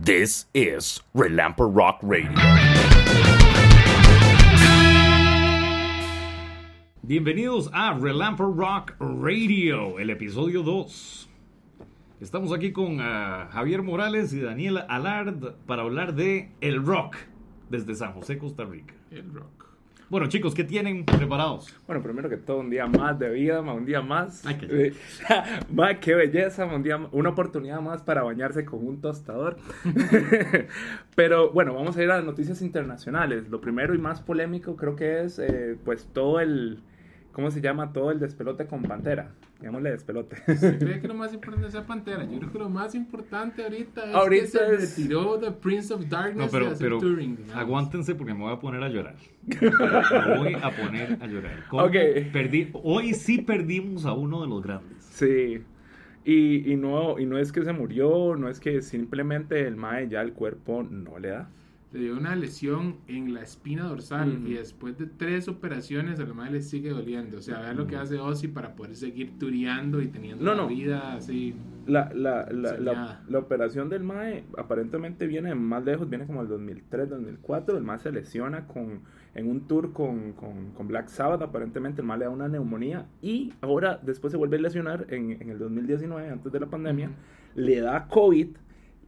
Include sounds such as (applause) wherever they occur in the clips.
This is Relamper Rock Radio. Bienvenidos a Relamper Rock Radio, el episodio 2. Estamos aquí con ah, Javier Morales y Daniel Alard para hablar de el rock desde San José, Costa Rica. El rock. Bueno, chicos, ¿qué tienen preparados? Bueno, primero que todo, un día más de vida, ma, un día más. Ay, qué- Eh, ma, (laughs) qué belleza, ma, un día, una oportunidad más para bañarse con un tostador. (laughs) (laughs) Pero bueno, vamos a ir a las noticias internacionales. Lo primero y más polémico creo que es, eh, pues, todo el, ¿cómo se llama? Todo el despelote con Pantera. Llamémosle despelote. ¿Usted cree que (laughs) lo más importante sea Pantera? Yo creo que lo más importante ahorita es Ahorita que se es- retiró The Prince of Darkness No, pero, de pero digamos. aguántense porque me voy a poner a llorar. (laughs) Me voy a poner a llorar. ¿Cómo Ok. perdí- hoy sí perdimos a uno de los grandes. Sí. Y, y, no, y no es que se murió, no es que simplemente el mae ya el cuerpo no le da. Le dio una lesión en la espina dorsal y después de tres operaciones a la madre le sigue doliendo. O sea, vea lo que hace Ozzy para poder seguir tureando y teniendo No, no. vida así. La, la, la, la, la operación del MAE aparentemente viene más lejos, viene como el 2003, 2004. El MAE se lesiona con, en un tour con, con, con Black Sabbath. Aparentemente el MAE le da una neumonía y ahora después se vuelve a lesionar en, en el 2019, antes de la pandemia. Ujú. Le da COVID,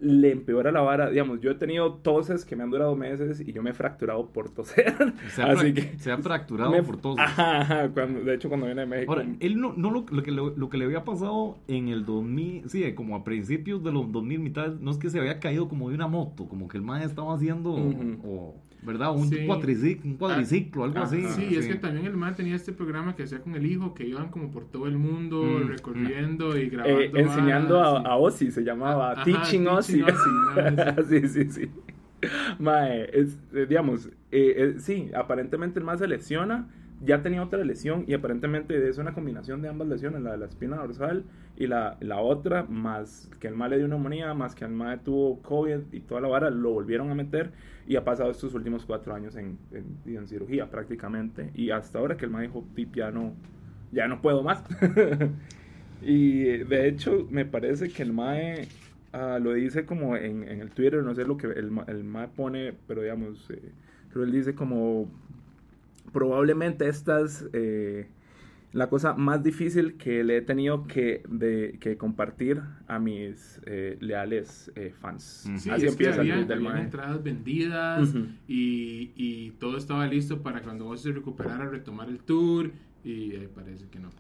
le empeora la vara. Digamos, yo he tenido toses que me han durado meses y yo me he fracturado por toser. (laughs) Se ha, Así que se ha fracturado me- por todos. Ajá, ajá, cuando, de hecho, cuando viene de México. Ahora, él no, no lo, lo que le, lo que le había pasado en el 2000, sí, como a principios de los 2000, mitad, no es que se había caído como de una moto, como que el mae estaba haciendo, Ujú. o, ¿verdad? Un, Sí. cuatriciclo, un cuadriciclo, algo Ah, así. Sí, es que también el man tenía este programa que hacía con el hijo, que iban como por todo el mundo Mm. recorriendo y grabando. Eh, enseñando a, a Ozzy, se llamaba Ajá, Teaching Ozzy. Teaching Ozzy, (laughs) sí, sí, sí. Mae, es, eh, digamos, eh, eh, sí, aparentemente el más se lesiona, ya tenía otra lesión y aparentemente es una combinación de ambas lesiones, la de la espina dorsal y la, la otra, más que el mal le dio neumonía, más que el mal tuvo COVID y toda la vara, lo volvieron a meter y ha pasado estos últimos cuatro años en, en, en cirugía prácticamente y hasta ahora que el mal dijo, "Pip, ya no, ya no puedo más. (laughs) y de hecho, me parece que el Mae ah, lo dice como en, en el Twitter, no sé lo que el, el Mae pone, pero digamos, eh, él dice como probablemente esta es eh, la cosa más difícil que le he tenido que, de, que compartir a mis eh, leales eh, fans. Sí, Así es que empieza el había, Mae. entradas vendidas Ujú. y, y todo estaba listo para cuando vos se recuperara retomar el tour y eh, parece que no.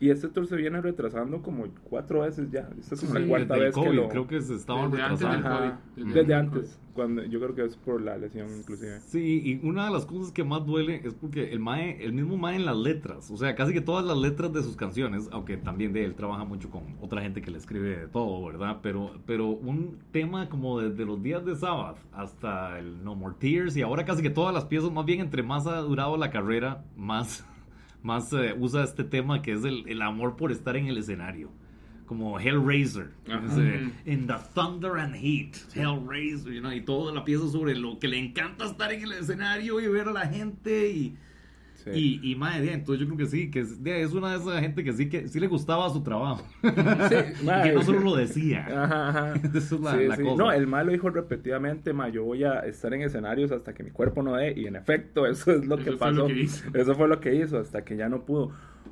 Y este tour se viene retrasando como cuatro veces ya. Esta es como Sí, la cuarta vez que lo... creo que se estaban Desde antes del retrasando. COVID, desde, antes. Cuando, yo creo que es por la lesión inclusive. Sí, y una de las cosas que más duele es porque el mae, el mismo mae en las letras, o sea, casi que todas las letras de sus canciones, aunque también de él trabaja mucho con otra gente que le escribe de todo, ¿verdad? Pero, pero un tema como desde los días de Sabbath hasta el No More Tears y ahora casi que todas las piezas, más bien entre más ha durado la carrera, más, más eh, usa este tema que es el, el amor por estar en el escenario. Como Hellraiser, ese, Ujú. In the Thunder and Heat, Hellraiser, you know, y toda la pieza sobre lo que le encanta estar en el escenario y ver a la gente y, Sí. y, y madre, de, entonces yo creo que sí, que es, de, es una de esas gente que sí que sí le gustaba su trabajo, Sí, (laughs) que no solo lo decía. Ajá, ajá. (laughs) Esa es la, Sí, la sí. cosa. No, el mal lo dijo repetidamente, ma, yo voy a estar en escenarios hasta que mi cuerpo no dé, y en efecto, eso es lo Eso que fue pasó. lo que hizo. Eso fue lo que hizo, hasta que ya no pudo.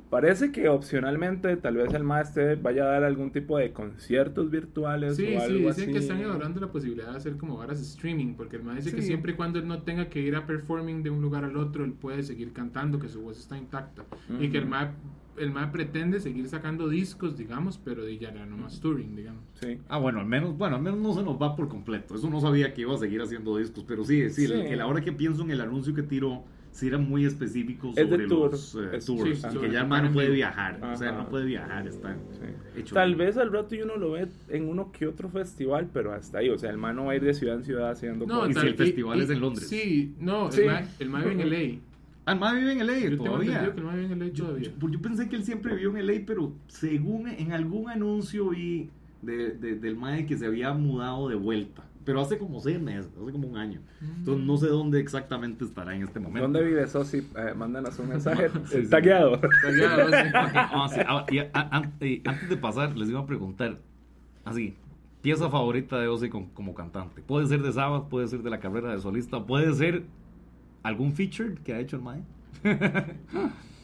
Parece que opcionalmente tal vez el maestro vaya a dar algún tipo de conciertos virtuales Sí, o sí, algo dicen así. que están evaluando la posibilidad de hacer como varas streaming, porque el man dice que Sí. siempre y cuando él no tenga que ir a performing de un lugar al otro, él puede seguir cantando, que su voz está intacta. Y que el man, el man pretende seguir sacando discos, digamos, pero de ya no más touring, digamos. Sí. Ah, bueno, al menos, bueno, al menos no se nos va por completo. Eso no sabía que iba a seguir haciendo discos, pero sí, sí, Sí. El, el- ahora que pienso en el anuncio que tiró, sí era muy específico Es de sobre tour. los eh, Es- tours, sí, y que ya el no puede viajar, o sea, Ajá. no puede viajar, está Sí. hecho. Tal vez al rato y uno lo ve en uno que otro festival, pero hasta ahí. O sea, el man no va a ir de ciudad en ciudad haciendo No, y si cosas. el festival es en Londres. Sí, no, Sí. el man, el man vive en LA. Ah, el man vive en LA Yo todavía. que el man vive en LA Yo, todavía. yo- yo pensé que él siempre vivió en LA, pero según en algún anuncio vi de, de- del mae que se había mudado de vuelta. Pero hace como seis meses, hace como un año. Entonces no sé dónde exactamente estará en este momento. ¿Dónde vive Sosi? Eh, mándanos un (laughs) mensaje. Sí, sí. Tagueado. Ah, sí, ah, y a- an- y antes de pasar, les iba a preguntar, así, pieza favorita de Ozzy con- como cantante. Puede ser de Sabbath, puede ser de la carrera de solista, puede ser algún feature que ha hecho el Mae. (laughs)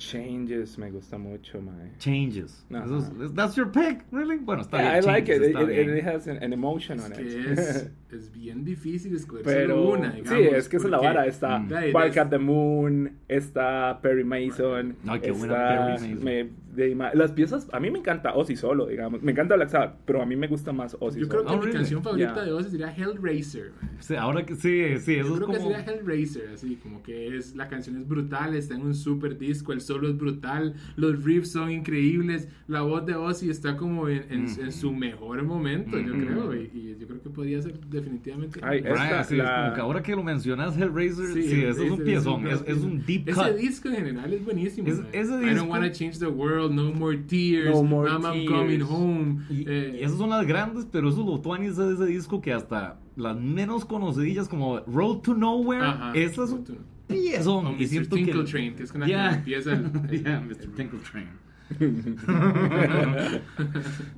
Changes me gusta mucho, mae. Changes. Eso es- that's your pick, really? Bueno, está Yeah, bien. I like it. Changes, It, it- it has an, an emotion Es on que it. es, (laughs) es bien difícil escoger Pero una, sí, digamos. es que esa es la vara. Está Mm. Bark at the Moon, está Perry Mason. Ay, qué buena Perry Mason. me- de- las piezas, a mí me encanta Ozzy solo, digamos. Me encanta Black Sabbath, pero a mí me gusta más Ozzy Yo creo solo. que Oh, mi really? canción favorita Yeah. de Ozzy sería Hellraiser. Sí, ahora que sí, sí, eso Yo es creo que como... sería Hellraiser, así como que es la canción es brutal, está en un super disco, el solo es brutal, los riffs son increíbles, la voz de Ozzy está como en, en- Mm. en su mejor momento, yo Mm. creo, y, y yo creo que podría ser definitivamente. Ay, Brian, esta, sí, la- es como que ahora que lo mencionas, Hellraiser, sí, Sí, eso es un Hellraiser piezón, es, un- es un deep Ese cut. disco en general es buenísimo. Es- ese I disco- don't wanna change the world, no more tears, No more I'm, coming home. Y, eh, y esas son las grandes, pero eso lo tuanis de ese disco que hasta las menos conocidillas como Road to Nowhere, Ajá. esas es un piezón. o y Mr. siento que... Tinkle Train, que es con la Yeah. que empieza el, (laughs) el- Yeah, el- Mr. Tinkle Train. (laughs)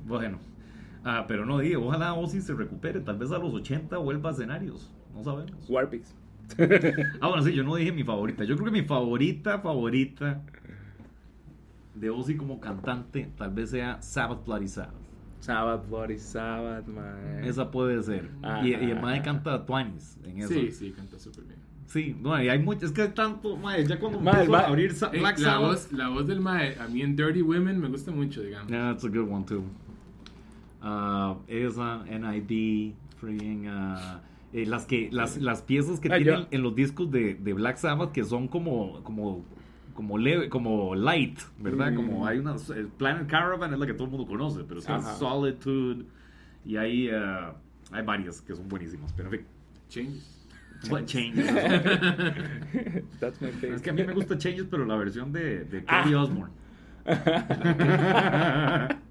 bueno, ah, pero no digo, ojalá Ozzy se recupere, tal vez a los 80 vuelva a escenarios, no sabemos. Warpix. Ah, bueno, sí, yo no dije mi favorita. Yo creo que mi favorita, favorita de Ozzy como cantante tal vez sea Sabbath Bloody Sabbath. Sabbath, Bloody Sabbath, man. Esa puede ser. Ajá. Y, y el mae canta Twanis en eso. Sí, sí, canta súper bien. Sí, no, y hay mucho, es que hay tanto, mae, ya cuando Mae, a abrir Sa- Eh, Black la, Sabbath. voz, la voz del Mae, a mí en Dirty Women me gusta mucho, digamos. Yeah, that's a good one too. Uh, esa, NID, freaking, uh, eh, las que, las, las piezas que Ah, tienen yo- en los discos de, de Black Sabbath que son como, como, como leve, como light, ¿verdad? Mm. Como hay una, eh, Planet Caravan es la que todo el mundo conoce, pero está Ajá. Solitude y hay, uh, hay varias que son buenísimas, pero en fin, Changes. What Changes. (laughs) That's my favorite. es que a mí me gusta Changes, pero la versión de, de Ah. Kelly Osbourne. (laughs)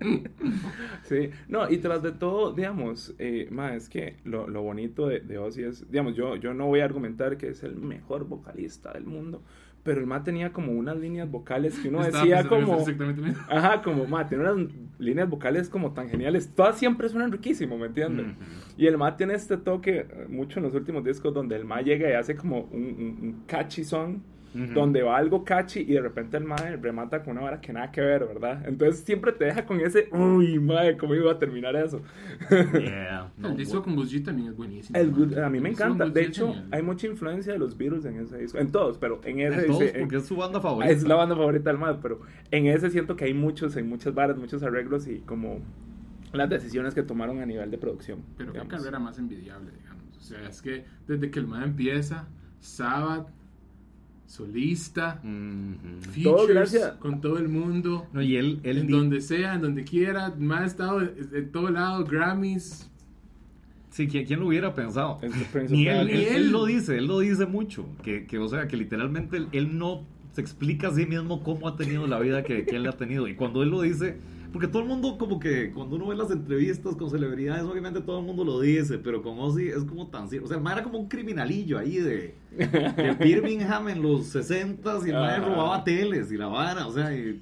Sí, no, y tras de todo, digamos, eh, ma, es que lo, lo bonito de, de Ozzy es, digamos, yo, yo no voy a argumentar que es el mejor vocalista del mundo, pero el ma tenía como unas líneas vocales que uno Estaba decía como, Exactamente ajá, como, ma, tiene unas líneas vocales como tan geniales, todas siempre suenan riquísimo, ¿me entiendes? Y el ma tiene este toque, eh, mucho en los últimos discos, donde el ma llega y hace como un, un- un catchy song, Donde va algo catchy y de repente el mae remata con una vara que nada que ver, ¿verdad? Entonces siempre te deja con ese, uy, mae, ¿cómo iba a terminar eso? (laughs) Yeah, no, el disco con G también es buenísimo. El a mí me encanta. De hecho, genial. hay mucha influencia de los Beatles en ese disco. En todos, pero en ese. Todos, ese- porque es su banda favorita. es la banda favorita del mae, pero en ese siento que hay muchos, hay muchas varas, muchos arreglos y como las decisiones que tomaron a nivel de producción. Pero qué digamos. carrera más envidiable, digamos. O sea, es que desde que el man empieza, Sabbath, solista, features gracias- con todo el mundo, No, y él, él en donde sea, en donde quiera, ha estado en, todo lado, Grammys. Sí, ¿quién, quién lo hubiera pensado? Ni él, él, Ni él él. lo dice, él lo dice mucho. Que, que, o sea, que literalmente él, él no se explica a sí mismo cómo ha tenido la vida que, que él ha tenido. Y cuando él lo dice, porque todo el mundo como que cuando uno ve las entrevistas con celebridades, obviamente todo el mundo lo dice, pero con Ozzy es como tan... O sea, el era como un criminalillo ahí de, de Birmingham en los 60 y el Ajá. robaba teles y la vara, o sea, y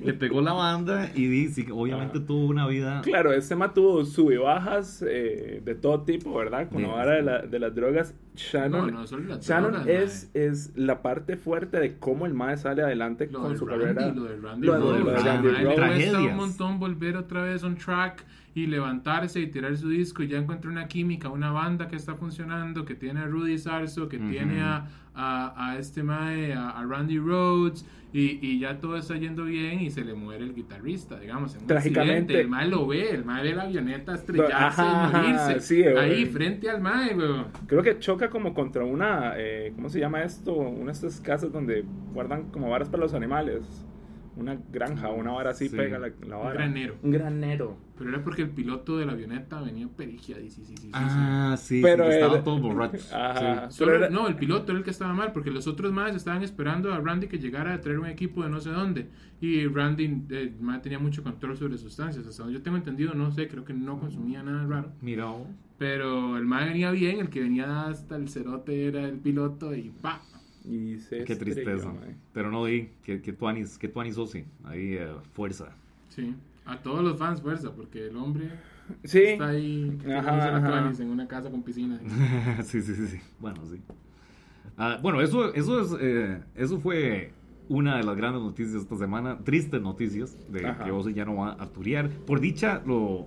le pegó la banda y dice, obviamente tuvo una vida... Claro, este ma tuvo sub y bajas eh, de todo tipo, ¿verdad? Con la Sí. vara de, la- de las drogas. Shannon, No, no, solo las Shannon drogas, es, es la parte fuerte de cómo el mae sale adelante Lo con su Randy, carrera. lo de Randy Lo de- Randy a él le Rhoads. cuesta Tragedias. un montón volver otra vez on track y levantarse y tirar su disco y ya encuentra una química, una banda que está funcionando, que tiene a Rudy Sarso, que tiene a, a, a este mae, a, a Randy Rhodes y, y ya todo está yendo bien y se le muere el guitarrista, digamos, en un Trágicamente. El mae lo ve, el mae ve la avioneta estrellarse Ajá, y morirse. sí, güey. ahí frente al mae, weón. Creo que choca como contra una, eh, ¿cómo se llama esto? Una de estas casas donde guardan como varas para los animales. Una granja, una vara así Sí. pega la, la vara. granero. Un granero. Pero era porque el piloto de la avioneta venía perigiadísimo. Ah, sí, Pero sí, borrachos. (laughs) Ajá. Sí. Solo- Pero era- No, el piloto era el que estaba mal, porque los otros más estaban esperando a Randy que llegara a traer un equipo de no sé dónde. Y Randy eh, tenía mucho control sobre sustancias. Hasta donde yo tengo entendido, no sé, creo que no consumía nada raro. Mira. Pero el mae venía bien, el que venía hasta el cerote era el piloto y pa. Y se qué tristeza. Pero no di, que, que tuanis, que tuanis Ozzy. Ahí, eh, fuerza. Sí, a todos los fans fuerza, porque el hombre Sí. Está ahí Ajá, ajá. tuanis en una casa con piscina. (laughs) sí, sí, sí, sí. Bueno, sí. Ah, bueno, eso, eso, es, eh, eso fue una de las grandes noticias de esta semana. Tristes noticias de Ajá. que Ozzy ya no va a turear. Por dicha, lo,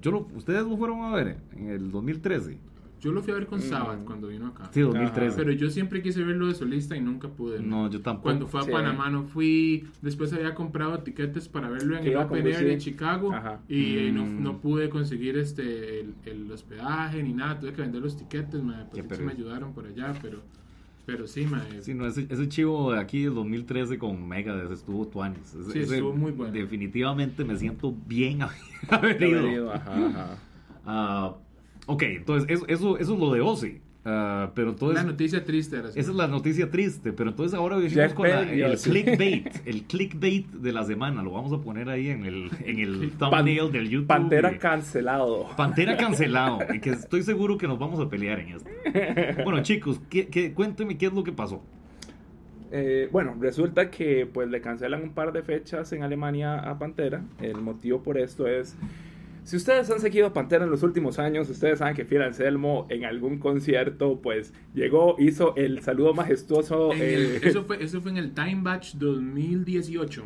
yo lo, ustedes lo fueron a ver en el 2013. Yo lo fui a ver con Mm. Sabbath cuando vino acá. Sí, 2013. Pero yo siempre quise verlo de solista y nunca pude. No, yo tampoco. Cuando fue a Sí. Panamá no fui. Después había comprado tiquetes para verlo en el Open Air de Chicago. Ajá. Y eh, no, Mm. no pude conseguir este el, el hospedaje ni nada. Tuve que vender los tiquetes. Pues sí pereza. me ayudaron por allá. Pero, pero sí, mae, Sí, no, ese, ese chivo de aquí del 2013 con Megadeth estuvo tuanis. Ese- Sí, ese estuvo muy bueno. Definitivamente me siento bien (laughs) haber ido. Ajá, ajá. Ah, ok, entonces eso, eso, eso es lo de Ozzy. Ah, pero entonces... la noticia triste. Esa es la noticia triste, pero entonces ahora venimos con la- el clickbait, (laughs) el clickbait de la semana, lo vamos a poner ahí en el, en el thumbnail del YouTube. Pantera cancelado. Pantera (laughs) cancelado, y que estoy seguro que nos vamos a pelear en esto. Bueno, chicos, ¿qué, qué, cuénteme qué es lo que pasó. Eh, bueno, resulta que pues le cancelan un par de fechas en Alemania a Pantera. El motivo por esto es, si ustedes han seguido a Pantera en los últimos años, ustedes saben que Phil Anselmo en algún concierto pues llegó, hizo el saludo majestuoso el- eh, eso, (laughs) fue, eso fue en el Time Batch 2018.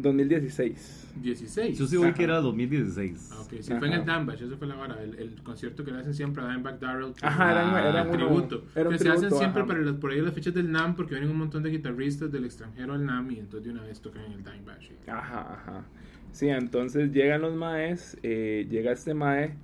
2016. 16. Yo sí oí Ajá. que era 2016. Ah, ok, sí, fue en el Ajá. Dimebag, eso fue la vara, el, el concierto que le hacen siempre a Dimebag Darrell. Ajá, era, un- era uno- tributo. era un que se hacen tributo, siempre ajá. para las, por ahí las fechas del NAM porque vienen un montón de guitarristas del extranjero al NAM y entonces de una vez tocan en el Dimebag. Ajá, ajá. Sí, entonces llegan los maes, eh, llega este mae.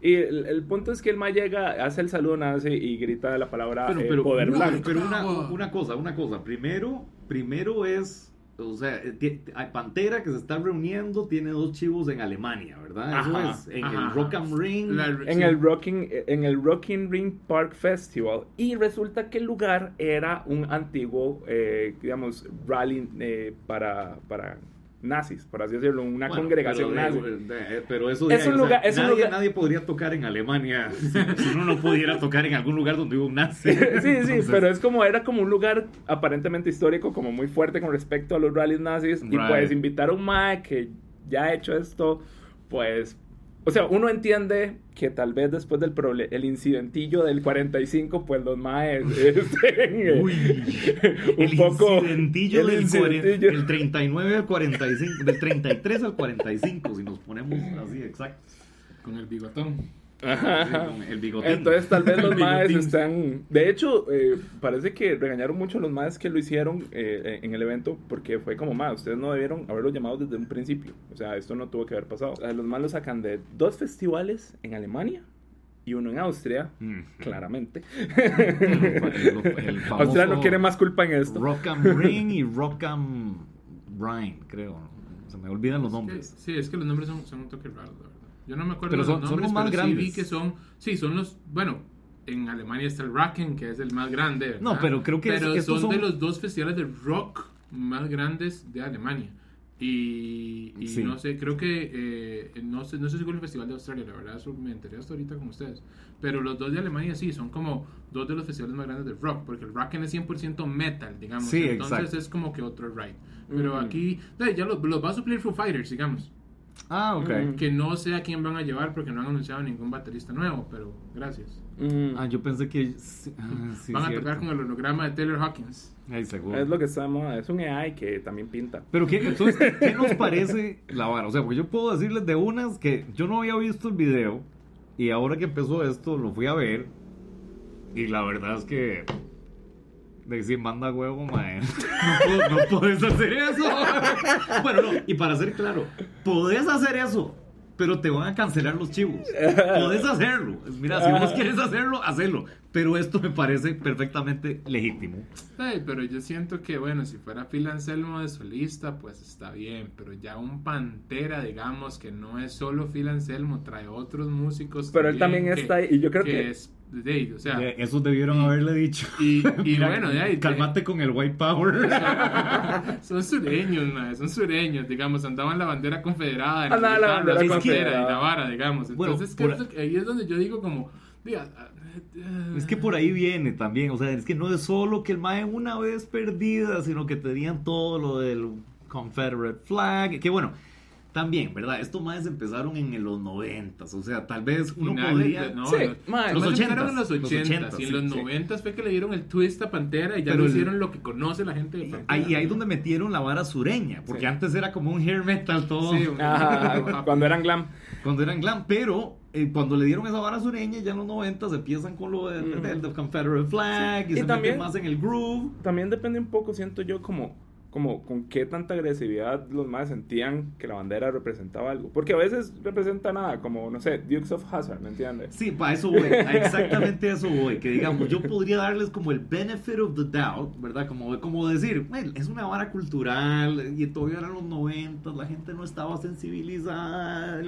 Y el, el punto es que el mae llega, hace el saludo nazi y grita la palabra Pero, eh, poder no, blanco. pero una, una cosa, una cosa. Primero, primero es, o sea, eh, hay Pantera que se está reuniendo, tiene dos chivos en Alemania, ¿verdad? Eso Ajá, es, en ajá, el Rock and Ring. La- En sí. el, Rocking, en el Rocking Ring Park Festival. Y resulta que el lugar era un antiguo, eh, digamos, rally eh, para, para nazis, por así decirlo, una Bueno, congregación pero, nazi. de- de- pero eso Es un o sea, lugar- es un nadie, lugar- nadie podría tocar en Alemania (laughs) si, si uno no pudiera tocar en algún lugar donde hubo un nazi. sí, sí, pero es como, era como un lugar aparentemente histórico, como muy fuerte con respecto a los rallies nazis. Y pues invitar a un mae que ya ha hecho esto, pues... O sea, uno entiende que tal vez después del proble- el incidentillo del 45, pues los maes estén, Uy, (laughs) (laughs) un el poco... incidentillo el del, incidentillo. del 39 al 45, del 33 al 45, si nos ponemos así exactos. Con el bigotón. Ajá, el bigotín. Entonces tal vez (laughs) los maes están... De hecho, eh, parece que regañaron mucho a los maes que lo hicieron eh, en el evento porque fue como, más ustedes no debieron haberlo llamado desde un principio. O sea, esto no tuvo que haber pasado. Los maes lo sacan de dos festivales en Alemania y uno en Austria, Mm. claramente. (laughs) El, (laughs) Austria no quiere más culpa en esto. Rock and Ring y Rock and Rhine, creo. Se me olvidan los Sí, nombres. sí, es que los nombres son, son un toque verdad. Yo no me acuerdo Pero son- los son nombres, los más pero sí vi grandes. que son... Sí, son los... Bueno, en Alemania está el Racken, que es el más grande, ¿verdad? No, pero creo que es- Pero estos son, son- de los dos festivales de rock más grandes de Alemania. Y, y Sí. no sé, creo que... eh, no sé no sé si con el Festival de Australia, la verdad, eso me enteré hasta ahorita con ustedes. Pero los dos de Alemania sí, son como dos de los festivales más grandes de rock, porque el Racken es 100% metal, digamos. Sí, Entonces exacto. es como que otro ride. Pero Ujú. aquí, ya los, los va a suplir Foo Fighters, digamos. Ah, ok. Mm. Que no sé a quién van a llevar porque no han anunciado ningún baterista nuevo, pero gracias. Mm, Ah, yo pensé que. sí, ah, (laughs) sí, van a cierto. tocar con el holograma de Taylor Hawkins. Ay, seguro. es lo que estamos... Es un AI que también pinta. Pero ¿qué, entonces, ¿qué, (laughs) qué nos parece la vara? O sea, porque yo puedo decirles de unas que yo no había visto el video y ahora que empezó esto lo fui a ver y la verdad es que decir manda huevo, mae. No, no puedes hacer eso. Bueno, no, y para ser claro, podés hacer eso, pero te van a cancelar los chivos. Podés hacerlo. Mira, si vos quieres hacerlo, hacelo. Pero esto me parece perfectamente legítimo. Ay, pero yo siento que, bueno, si fuera Phil Anselmo de solista, pues está bien. Pero ya un Pantera, digamos, que no es solo Phil Anselmo, trae otros músicos. Pero él también que- está ahí, y yo creo que- es de ahí, o sea, Eso debieron haberle dicho. y, y (laughs) Mira, bueno, de ahí. de- Cálmate con el white power. (laughs) son sureños, mae, son sureños, digamos, andaban la bandera confederada en Andaba la guitarras, bandera y confederada. la vara, digamos. Bueno, Entonces, por- que ahí es donde yo digo como, diga, ah, Es que por ahí viene también, o sea, es que no es solo que el Mae una vez perdida, sino que tenían todo lo del Confederate flag, que bueno, también, ¿verdad? Estos más empezaron en los noventas, o sea, tal vez uno Finales podría... no, Sí, los, mae, los los 80 ochentas, en los los 80 ochentas, y en sí, los sí. 90 fue que le dieron el twist a Pantera y ya Pero lo el- hicieron lo que conoce la gente de Pantera. Ahí, ahí donde metieron la vara sureña, porque Sí. antes era como un hair metal todo, Sí, un- Ajá, cuando eran glam. cuando eran glam, pero eh, cuando le dieron esa vara sureña, ya en los noventas empiezan con lo del Ujú. del- del Confederate flag y, Y se también- meten más en el groove. También depende un poco, siento yo, como, como con qué tanta agresividad los más sentían que la bandera representaba algo. Porque a veces representa nada, como, no sé, Dukes of Hazzard, ¿me entiendes? Sí, para eso voy, a (laughs) exactamente a eso voy, que digamos, yo podría darles como el benefit of the doubt, ¿verdad? Como, como decir, "Well, es una vara cultural y todavía eran los noventas, la gente no estaba sensibilizada,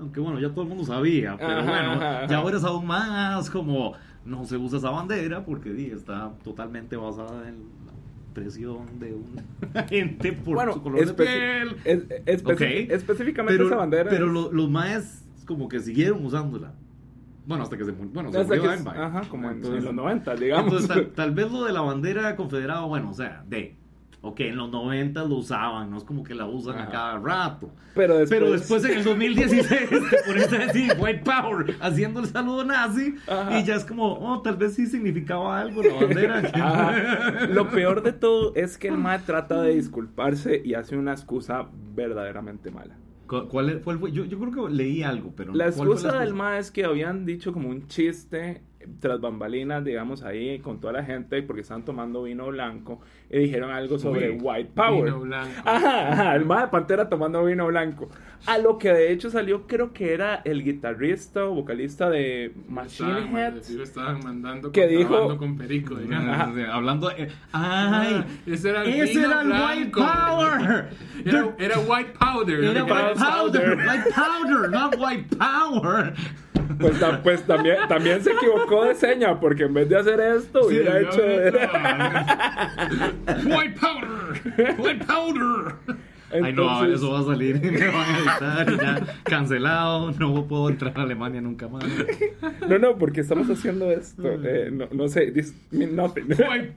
aunque bueno, ya todo el mundo sabía, pero Ajá, bueno, ajá, ya ajá. ahora es aún más como, no se usa esa bandera porque di, está totalmente basada en presión de una (laughs) gente por bueno, su color de piel. es- espe- Ok. específicamente Pero, esa bandera. pero es- lo- los maes como que siguieron usándola. Bueno, hasta que se murió. Bueno, se murió que- ajá, como en, Entonces- en los 90, digamos. entonces, tal, tal vez lo de la bandera confederada, bueno, o sea, de. Ok, en los 90 lo usaban, no es como que la usan a cada rato. pero después, Pero después en el 2016 (laughs) te pones a decir White Power haciendo el saludo nazi Ajá. y ya es como, oh, tal vez sí significaba algo la bandera. (laughs) Ajá. Lo peor de todo es que el MAE trata de disculparse y hace una excusa verdaderamente mala. ¿Cu- ¿Cuál fue? Yo, yo creo que leí algo, pero La ¿cuál fue excusa del excusa? MAE es que habían dicho como un chiste tras bambalinas, digamos, ahí con toda la gente porque estaban tomando vino blanco y dijeron algo sobre Uy, White Power. Vino blanco. Ajá, ajá, el MAE de Pantera tomando vino blanco. A lo que de hecho salió, creo que era el guitarrista o vocalista de Machine Head. estaban mandando Que dijo- con perico, digamos. Ajá. O sea, Hablando. eh, ¡Ay! Ese era el ¡Ese era el White. Power! (laughs) Era, era white powder. Era White Powder, Powder. White Powder, not White Power. Pues, ta- pues también, también se equivocó de seña porque en vez de hacer esto hubiera hecho... White powder. White powder. Ay, no, eso va a salir. (laughs) Me van a editar y ya cancelado. No puedo entrar a Alemania nunca más. No, no, porque estamos haciendo esto. eh, no, no sé, this mean nothing. White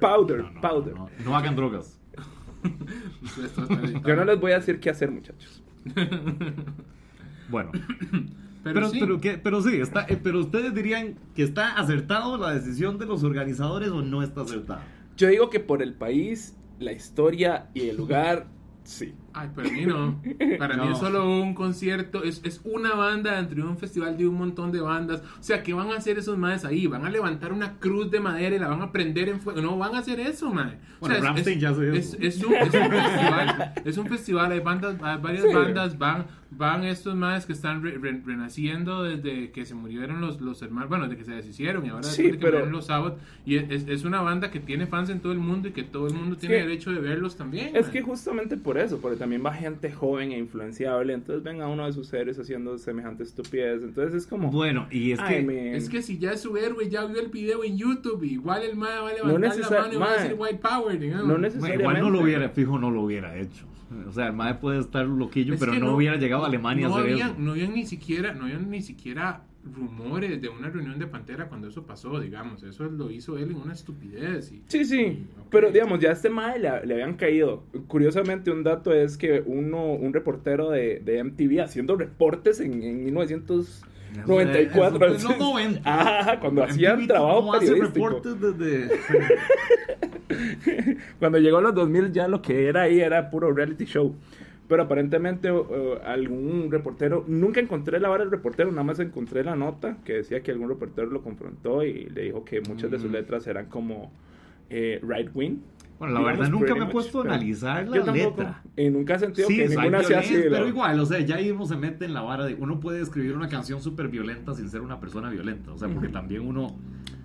powder, No, no, powder. no, no hagan drogas. Yo no les voy a decir qué hacer, muchachos. Bueno, Pero, pero, sí. pero, ¿qué? pero sí, está, eh, pero ustedes dirían que está acertado la decisión de los organizadores o no está acertada. Yo digo que por el país, la historia y el lugar, sí. Ay, para mí no. Para mí No. es solo un concierto, es, es una banda dentro de un festival de un montón de bandas. O sea, ¿qué van a hacer esos madres ahí? ¿Van a levantar una cruz de madera y la van a prender en fuego? No van a hacer eso, madre. O Bueno, sea, es- Rammstein es, ya hace es, es un, es un festival, es un festival, hay bandas, hay varias Sí. bandas, van, van estos madres que están re- re- renaciendo desde que se murieron los, los hermanos, bueno, desde que se deshicieron y ahora Sí, después de que pero- murieron los sábados. Y es, es una banda que tiene fans en todo el mundo y que todo el mundo tiene que- derecho de verlos también. Es que justamente por eso, porque también va gente joven e influenciable, entonces ven a uno de sus héroes haciendo semejante estupidez, entonces es como... Bueno, y es ay, que. man. Es que si ya es su héroe, ya vio el video en YouTube, igual el mae va a No levantar necesar- la mano y va a decir White Power, digamos. No Bueno, necesariamente. igual no lo hubiera, fijo, no lo hubiera hecho. O sea, el MAE puede estar loquillo, Es pero no, hubiera llegado a Alemania no a hacer habían, eso. No habían ni siquiera, no habían ni siquiera rumores de una reunión de Pantera cuando eso pasó, digamos. Eso lo hizo él en una estupidez. Y, Sí, sí, y, pero digamos, ya a este mae le, le habían caído. Curiosamente, un dato es que uno, un reportero de, de MTV haciendo reportes en, en 1994. Eso fue en los 90. Ah, cuando hacían MTV trabajo no hace periodístico. reportes desde. (laughs) Cuando llegó a los 2000 ya lo que era ahí era puro reality show. Pero aparentemente algún reportero, nunca encontré la vara del reportero, nada más encontré la nota que decía que algún reportero lo confrontó y le dijo que muchas de sus Mm. letras eran como eh, right wing. Bueno, la Digamos, verdad nunca me he puesto a analizar la tampoco. letra. Y nunca he sentido Sí, que ninguna sea así. pero igual, o sea, ya ahí uno se mete en la vara de uno puede escribir una canción súper violenta sin ser una persona violenta, o sea, porque también uno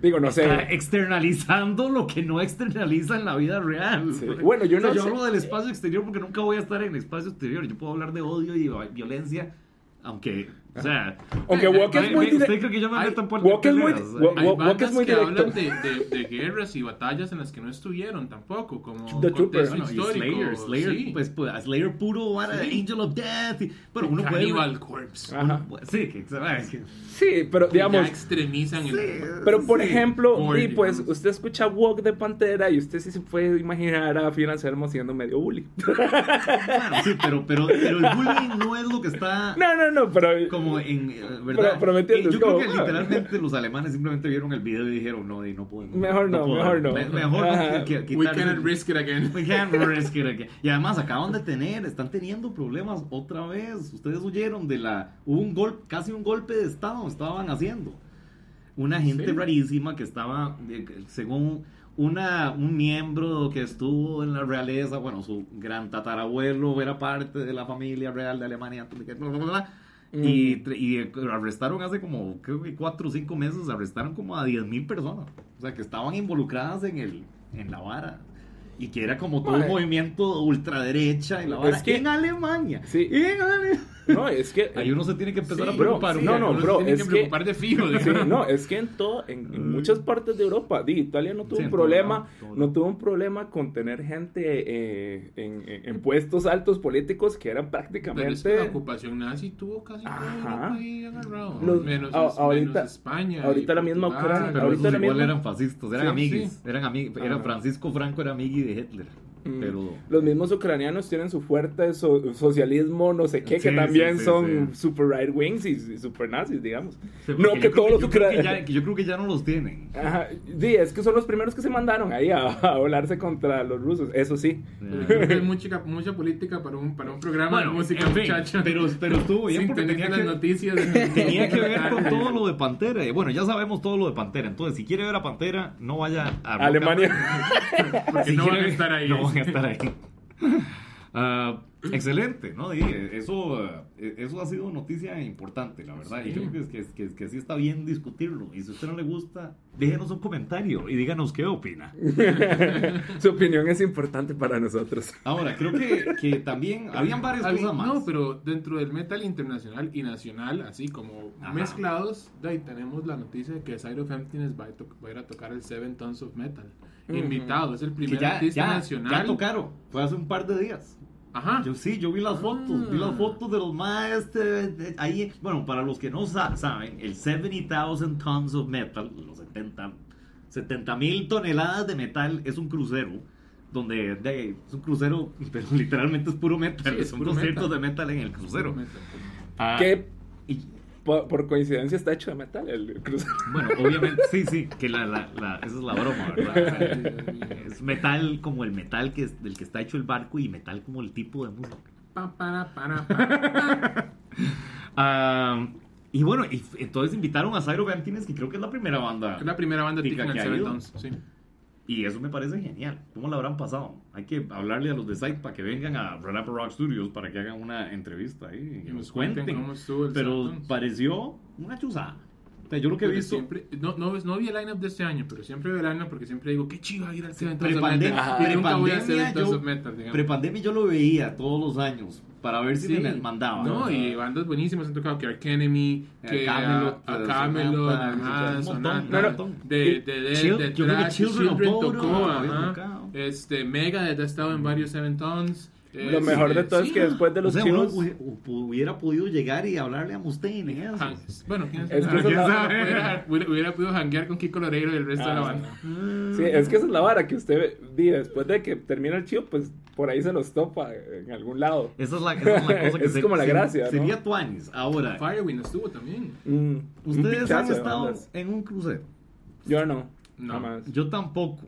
Digo, no sé. externalizando lo que no externaliza en la vida real. Sí. Bueno, yo O sea, no yo sé- hablo del espacio exterior porque nunca voy a estar en el espacio exterior, yo puedo hablar de odio y vi- violencia, aunque O sea, Aunque Walk es eh, muy dire- ¿Usted cree que yo me Ay, meto en Walk es muy-? Walk- bandas es muy que directo. hablan de, de- de guerras y batallas en las que no estuvieron tampoco, como The contexto. Bueno, histórico. Slayer, Slayer, sí. pues, pues, Slayer puro, Sí. Angel of Death. y- bueno, uno puede. Cannibal Corpse. Ajá. Sí, que, ¿sabes? que- Sí, pero digamos, ya extremizan el Pero por Sí. ejemplo, y pues digamos. usted escucha Walk de Pantera y usted sí se puede imaginar a Phil Anselmo siendo medio bully. Bueno, sí, pero, pero, pero el bullying no es lo que está (laughs) No, no, no, pero como en, eh, ¿verdad? Pero- pero me entiendes, Eh, Yo creo que literalmente los alemanes simplemente vieron el video y dijeron, no, y no podemos. Mejor no, podemos. mejor no. Me- mejor no Ajá. que, que We cannot risk it again. We can't risk it again. Y además acaban de tener, están teniendo problemas otra vez. Ustedes oyeron de la, hubo un golpe, casi un golpe de estado estaban haciendo. Una gente Sí. rarísima que estaba, eh, según una, un miembro que estuvo en la realeza, bueno, su gran tatarabuelo era parte de la familia real de Alemania, bla, bla, bla, y, y arrestaron hace como, creo que cuatro o cinco meses, arrestaron como a 10 mil personas. O sea, que estaban involucradas en, el, en la vara. Y que era como todo un Mae. movimiento ultraderecha en la vara. Es que- en Alemania. Sí. En Alemania. No, es que Ahí uno se tiene que empezar Sí, a preocupar. bro, un no, no, uno bro, se tiene es que preocupar de fijo. Sí, no, es que en todo, en, en muchas partes de Europa, di, Italia no tuvo Sí, un todo problema, lado, todo no tuvo un problema con tener gente eh, en, en- puestos altos políticos que eran Pero es que la prácticamente ocupación nazi tuvo casi todo Ajá. Europa ahí agarrado. Los- menos, a- menos ahorita- España. ahorita la misma. Ucrania- Pero ahorita esos la igual misma- eran fascistas, eran Sí, amiguis. sí. Eran amig- era Ajá. Francisco Franco era amigui de Hitler. Mm. Pero Los mismos ucranianos tienen su fuerte so- socialismo, no sé qué, que Sí, también sí, sí, son sí. super right wings y, y super nazis, digamos. Sí, no que yo todos los yo que ucranianos. ya- que yo creo que ya no los tienen. Ajá, sí, es que son los primeros que se mandaron ahí a, a volarse contra los rusos, eso sí. Yo que es mucha, mucha política para un, para un programa Bueno, de música, en fin, muchacho. pero, pero estuvo bien porque tenía las que, noticias. (laughs) tenía que ver con todo lo de Pantera. Y bueno, ya sabemos todo lo de Pantera. Entonces, si quiere ver a Pantera, no vaya a Alemania. (laughs) Porque Si no van quiere- a estar ahí. No van a estar ahí. Ah, (clears throat) excelente, ¿no? Y eso, eh, eso ha sido noticia importante, la verdad. Y Sí. creo que, es- que, sí está bien discutirlo. Y si a usted no le gusta, déjenos un comentario y díganos qué opina. (laughs) Su opinión es importante para nosotros. Ahora, creo que, que también habían varias Había- cosas más. No, pero dentro del metal internacional y nacional, así como Ajá. mezclados, de ahí tenemos la noticia de que Side of Emptiness va a, to- va a ir a tocar el Seven Tons of Metal. Invitado, es el primer ya, artista ya, nacional. ya tocaron. Fue hace un par de días. Ajá. Yo sí, yo vi las fotos, vi las Ah. fotos de los maestros. ahí, bueno, para los que no sa- saben, el 70,000 tons of metal, los 70 mil toneladas de metal es un crucero. Donde de- es un crucero, (laughs) pero literalmente es puro metal. Sí, es Son puro conciertos metal. de metal en el crucero. Ah, Que y- por, por coincidencia está hecho de metal el crucero. (laughs) bueno, obviamente, sí, sí, que la, la, la- esa es la broma, ¿verdad? es metal como el metal que es, del que está hecho el barco y metal como el tipo de música. Pa, para, para, pa. (laughs) Y bueno, y entonces invitaron a Cyro Emptiness, que creo que es la primera banda. Es la primera banda Tica tica que ha ido. Sí. Y eso me parece genial. ¿Cómo la habrán pasado? Hay que hablarle a los de Site para que vengan a Red Apple Rock Studios para que hagan una entrevista ahí y Y nos nos cuenten cómo el Pero pareció una chuzada. O sea, yo lo que he visto. siempre, no, no, no vi el lineup de este año, pero siempre vi el lineup porque siempre digo, qué chido ir al Prepandemia, yo, prepandemia yo lo veía todos los años para ver si Sí. me mandaba. No, y bandas buenísimas han tocado que Ark Enemy, Eh, que Camelot, a, Camelot, ajá, de, de, de, Chil- de, Children tocó, ajá. este, Megadeth ha estado en varios Seven Tons. Lo mejor de todo es que después de O los sea, uno chinos... hu- hu- hubiera podido llegar y hablarle a Mustaine. ¿eh? Han- Bueno, quién Es que sabe. eso es la- Hubiera, hubiera, hubiera podido hanguear con Kiko Loreiro y el resto de la Ah, banda. Sí, es que esa es la vara que usted di después de que termina el chivo, pues por ahí se los topa en algún lado. Esa es la, esa es la cosa que (laughs) Es se- como la se- gracia, ¿no? Sería Tuanis. Ahora, Firewind estuvo también. Mm, ustedes han estado en un crucero. Yo no, No. jamás. Yo tampoco.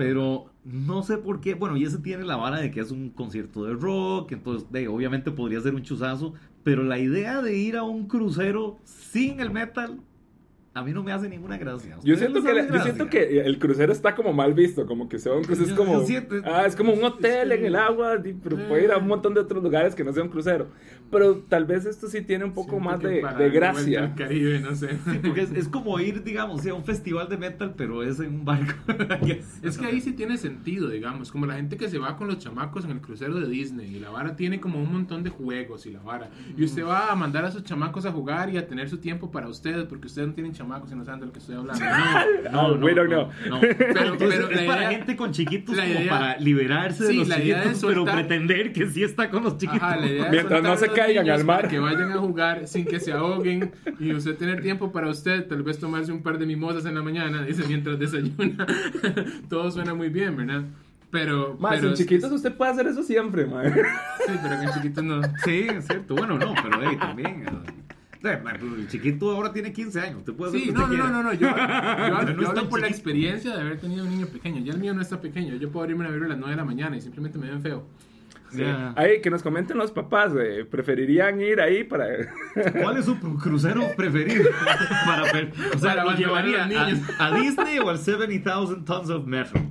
Pero no sé por qué. Bueno, y ese tiene la vara de que es un concierto de rock. Entonces, obviamente podría ser un chuzazo. Pero la idea de ir a un crucero sin el metal a mí no me hace ninguna gracia. Yo ¿Ustedes siento, que, yo gracia? siento que el crucero está como mal visto, como que se va a un crucero, es Yo- como, yo siento- ah, es como un (laughs) hotel en el agua, pero puede ir a un montón de otros lugares que no sea un crucero. Pero tal vez esto sí tiene un poco Siento más de, de gracia. Caribe, no sé. Porque es, es como ir, digamos, a un festival de metal, pero es en un barco. (laughs) Es que ahí sí tiene sentido, digamos, como la gente que se va con los chamacos en el crucero de Disney y la vara tiene como un montón de juegos y la vara. Y usted va a mandar a sus chamacos a jugar y a tener su tiempo para ustedes porque ustedes no tienen chamacos y no saben de lo que estoy hablando. (laughs) No, we don't know. no. Pero- pero es la para idea- gente con chiquitos la como idea- para liberarse de Sí, los la idea chiquitos, es pero soltar- pretender que sí está con los chiquitos. Ajá, la idea es Mientras no soltar se caigan al mar. para Que vayan a jugar sin que se ahoguen y usted tener tiempo para usted, tal vez tomarse un par de mimosas en la mañana, dice mientras desayuna. (laughs) Todo suena muy bien, ¿verdad? Pero. Más, pero en chiquitos usted puede hacer eso siempre, man. Sí, pero en chiquitos no. Sí, es cierto. Bueno, no, pero hey, también. Eh, pero el chiquito ahora tiene 15 años. Usted puede hacer Sí, no, no, no, no, yo, (laughs) yo, hablo- No yo es hablo tan por la experiencia de haber tenido un niño pequeño. Ya el mío no está pequeño. Yo puedo irme a verlo a las 9 de la mañana y simplemente me ven feo. Ya. Ahí, que nos comenten los papás, güey. ¿Preferirían ir ahí para...? (laughs) ¿Cuál es su crucero preferido? (laughs) Para, ver- o sea, Para ¿lo llevaría a los niños. a, a Disney o al 70,000 Tons of Metal?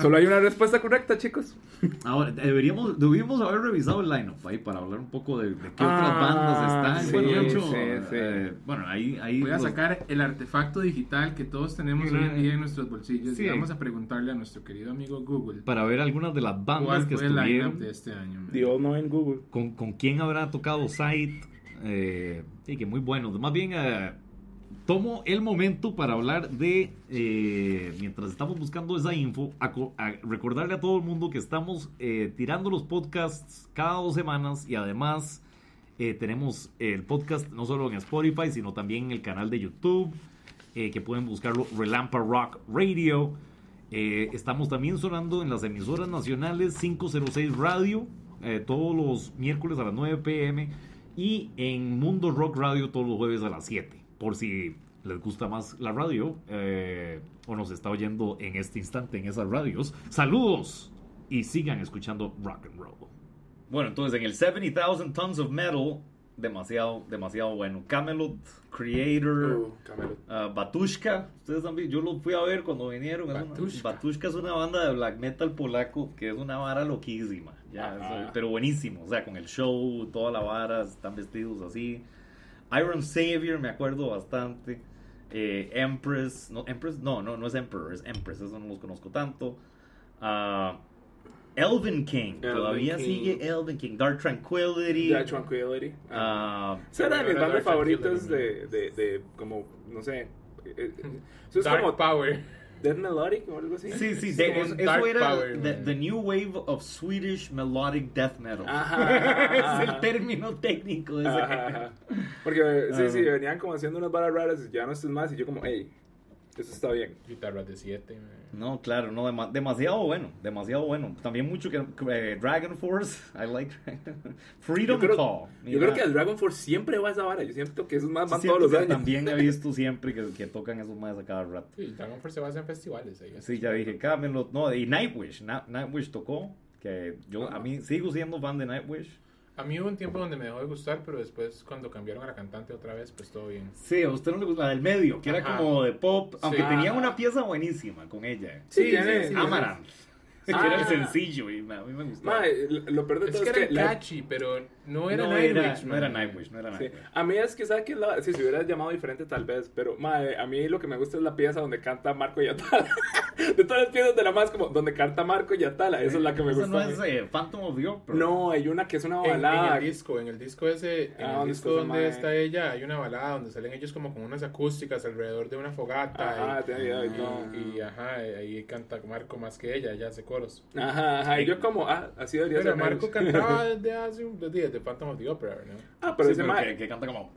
Solo hay una respuesta correcta, chicos. Ahora, deberíamos, debíamos haber revisado el lineup ahí para hablar un poco de, de qué otras Ah, bandas están. sí, bueno, de hecho, sí, sí. eh, bueno, ahí, ahí Voy a los- sacar el artefacto digital que todos tenemos hoy en día en nuestros bolsillos Sí. y vamos a preguntarle a nuestro querido amigo Google para ver algunas de las bandas cuál que fue el lineup estuvieron. de este año. man. The All Knowing Google. con, con quién habrá tocado Sight. Eh, sí, que muy bueno. Más bien, eh, tomo el momento para hablar de, eh, mientras estamos buscando esa info, a, co- a recordarle a todo el mundo que estamos eh, tirando los podcasts cada dos semanas y además eh, tenemos el podcast no solo en Spotify, sino también en el canal de YouTube, que pueden buscarlo Relampa Rock Radio. Estamos también sonando en las emisoras nacionales 506 Radio, todos los miércoles a las 9 pm, y en Mundo Rock Radio todos los jueves a las 7, por si les gusta más la radio eh, o nos está oyendo en este instante en esas radios. Saludos y sigan escuchando rock and roll. Bueno, entonces en el 70,000 Tons of Metal, demasiado, demasiado bueno. Camelot, Creator, Uh, Camelot. Ah, Batushka, ustedes han visto, yo lo fui a ver cuando vinieron. es una- Batushka. Batushka es una banda de black metal polaco que es una vara loquísima, ya, Ajá. eso- pero buenísimo. O sea, con el show, toda la vara, están vestidos así. Iron Savior, me acuerdo bastante. Eh, Empress, no, Empress, no, no, no es Emperor, es Empress, eso no los conozco tanto. Ah, Elven King, Elven todavía King. sigue Elven King. Dark Tranquility. The Tranquility. Ah. de mis bandas Dark favoritas Tranquility, de, de, de, como, no sé. eh, eh, Eso es Dark como Power. Death Melodic o algo así. Sí, sí, Sí, de- como eso, era power, the, the new wave of Swedish melodic death metal. Ajá. (laughs) es el ajá. término técnico de ese Ajá, ajá. Porque sí, Ah. sí, venían como haciendo unas varas raras y ya no estés más y yo como, hey, eso está bien. Guitarras de 7. No, claro, no, dema- demasiado bueno, demasiado bueno. También mucho que eh, Dragon Force, I like (laughs) Freedom Yo creo, Call. yo creo que al Dragon Force siempre va a esa vara. Yo siento que esos más van todos los años. También he visto (laughs) siempre que, que tocan esos más a cada rato. Sí, Dragon Force se basa en festivales. ahí. Sí, ya dije, Camelot, no, y Nightwish, Na- Nightwish tocó, que yo a mí sigo siendo fan de Nightwish. A mí hubo un tiempo donde me dejó de gustar, pero después cuando cambiaron a la cantante otra vez, pues todo bien. Sí, a usted no le gusta la del medio, que era como de pop, aunque Sí. tenía una pieza buenísima con ella. Sí, tiene- sí, Amaranth. (laughs) Que Ah. era el sencillo y a mí me gustó. Mae, lo lo peor de Es todo que es era que la- catchy, pero no era no, Nightwish. era, no era. Nightwish, no era Sí. Nightwish. A mí es que, ¿sabes qué? es la- Si se hubiera llamado diferente, tal vez. Pero, mae, a mí lo que me gusta es la pieza donde canta Marco Yatala. (laughs) de todas las piezas de la más, como donde canta Marco Yatala. Esa es la que me Esa gusta. no a mí. es eh, Phantom of the Opera. No, hay una que es una En, en balada. el disco, en el disco ese, en Ah, el ¿dónde disco esa donde mae? está ella, hay una balada donde salen ellos como con unas acústicas alrededor de una fogata. Ajá, y, y- no. y, ajá, ahí canta Marco más que ella, ella hace coros. Ajá, ajá. Y yo como, ah, así debería Pero ser. Marco cantaba (laughs) desde hace un desde, desde Phantom of the Opera, ¿no? Ah, pero Sí, ese mae. que, que canta como.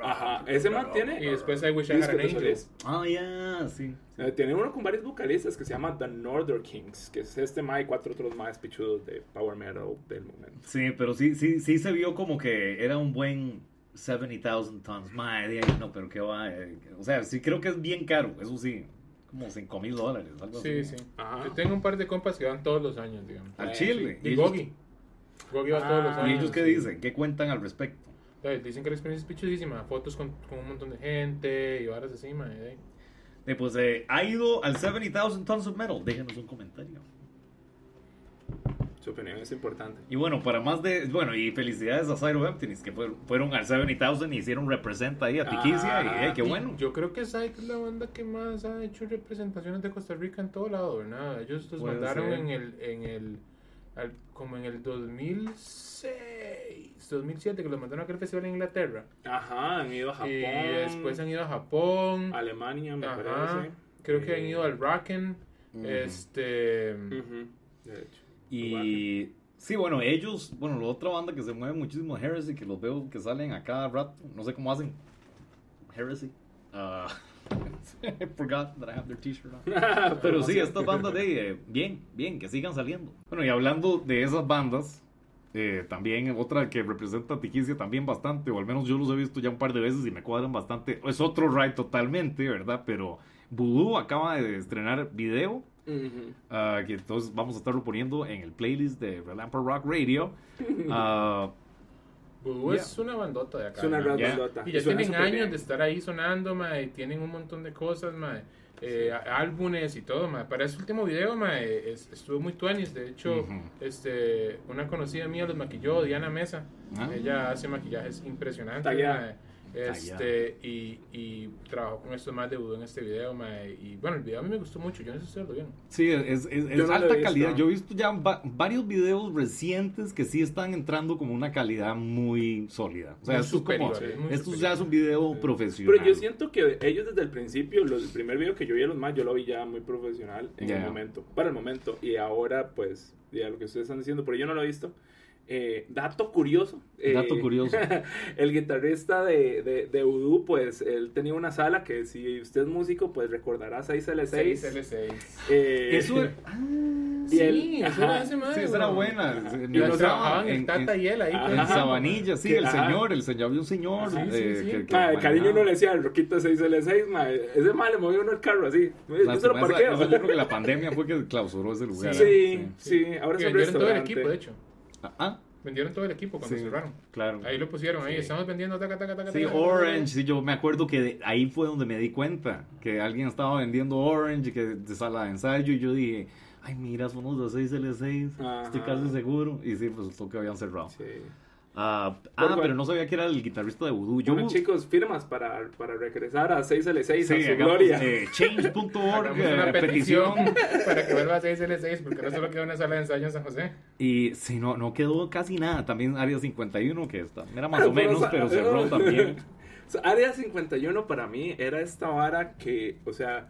Ajá, ese man tiene. Y después I Wish I Had an Angel. solistas. Ah, ya, sí. Eh, tiene uno con varios vocalistas que se llama The Northern Kings, que es este mae y cuatro otros más pichudos de power metal del momento. Sí, pero sí, sí, sí se vio como que era un buen 70,000 tons. Madre, no, pero qué va. eh, O sea, sí creo que es bien caro, eso sí. Como 5 mil dólares, algo Sí, así. sí. Ajá. Yo tengo un par de compas que van todos los años, digamos. Al Eh, Chile. Y Gogi. Gogi va todos los años. ¿Y ellos qué dicen? ¿Qué cuentan al respecto? Eh, Dicen que la experiencia es pichudísima. Fotos con, con un montón de gente y varas así, mae. eh. Eh, pues eh, ha ido al 70,000 Tons of Metal. Déjenos un comentario. Su opinión es importante. Y bueno, para más de. Bueno, y felicidades a of Emptiness, que fueron, fueron al 70,000 y hicieron represent ahí a Tiquicia. Ah, y eh, qué bueno. Yo creo que Psych es la banda que más ha hecho representaciones de Costa Rica en todo lado, ¿verdad? Ellos los Puede mandaron ser. en el, en el, al- como en el 2006, 2007, que los mandaron a aquel festival en Inglaterra. Ajá, han ido a Japón. Y después han ido a Japón. Alemania, me Ajá. parece. Creo que han Eh, ido al Rocken. Ujú. Este. ujú, De hecho. Y sí, bueno, ellos, bueno, la otra banda que se mueve muchísimo es Heresy, que los veo que salen a cada rato, no sé cómo hacen. Heresy. Ah, I (laughs) forgot that I have their t-shirt on. (laughs) Pero sí, estas bandas de eh, bien, bien, que sigan saliendo. Bueno, y hablando de esas bandas, eh, también otra que representa a Tiquicia también bastante, o al menos yo los he visto ya un par de veces y me cuadran bastante. Es otro ride totalmente, ¿verdad? Pero Voodoo acaba de estrenar video Ujú. Ah, que entonces vamos a estarlo poniendo en el playlist de Relamper Rock Radio. (laughs) Voodoo Yeah. es una bandota de acá. Es una ¿no? bandota. Y ya suena tienen años bien. de estar ahí sonando, mae, y tienen un montón de cosas, mae, eh, a- álbumes y todo, mae. Para ese último video, mae, es- estuvo muy tuanis. De hecho, Ujú. este, una conocida mía los maquilló, Diana Mesa. Ah. Ella hace maquillajes impresionantes. Este, y, y trabajó con estos más de en este video. Y bueno, el video a mí me gustó mucho, yo no sé si ustedes lo vieron. sí, es, es- no alta visto. calidad. Yo he visto ya va- varios videos recientes que sí están entrando como una calidad muy sólida. O sea, esto, es como- superior, es muy esto ya es un video profesional. Pero yo siento que ellos desde el principio, los- el primer video que yo vi a los más, yo lo vi ya muy profesional en el momento, para el momento. Y ahora, pues, ya lo que ustedes están diciendo, pero yo no lo he visto. Eh, dato curioso. eh, Dato curioso. (laughs) el guitarrista de, de, de Voodoo, pues, él tenía una sala que si usted es músico, pues recordará 6L6. 6L6. Eh, Eso era, (laughs) ah, Y él- sí, eso ajá, era ese mae. sí, esa era buena. Y lo se trabajaban en, en Tata y él ahí. Ajá. en Sabanilla, sí, Que- el ajá. señor, el señor, había un señor. Sí, sí, eh, sí. que- que Ma, cariño uno le decía al Roquito 6L6, ma, ese mal le movió uno el carro así. Yo se lo parqueo. esa yo creo que la (laughs) pandemia fue que clausuró ese lugar. Sí, ¿eh? sí, ahora vendieron todo el equipo, de hecho. Ah, ah, Vendieron todo el equipo cuando Sí. cerraron. claro. Ahí lo pusieron, ahí Sí. estamos vendiendo taca, taca, taca, Sí, taca, Orange, sí, yo me acuerdo que de- ahí fue donde me di cuenta que alguien estaba vendiendo Orange y que de sala de ensayo y yo dije, ay mira, son los de 6L6, Ajá. estoy casi seguro. Y sí, pues resultó que habían cerrado. Sí. Ah, Por ah, pero no sabía que era el guitarrista de Voodoo. Yo, Bueno, chicos, firmas para, para regresar a 6L6 sí, a su hagamos, gloria. eh, change.org, eh, una petición. para que vuelva a 6L6 porque no solo queda una sala de ensayo en San José. Y sí, no, no quedó casi nada. También Área 51, que está, era más (laughs) Ah, o menos, pero, cerró (laughs) también. Área 51 para mí era esta vara que, o sea,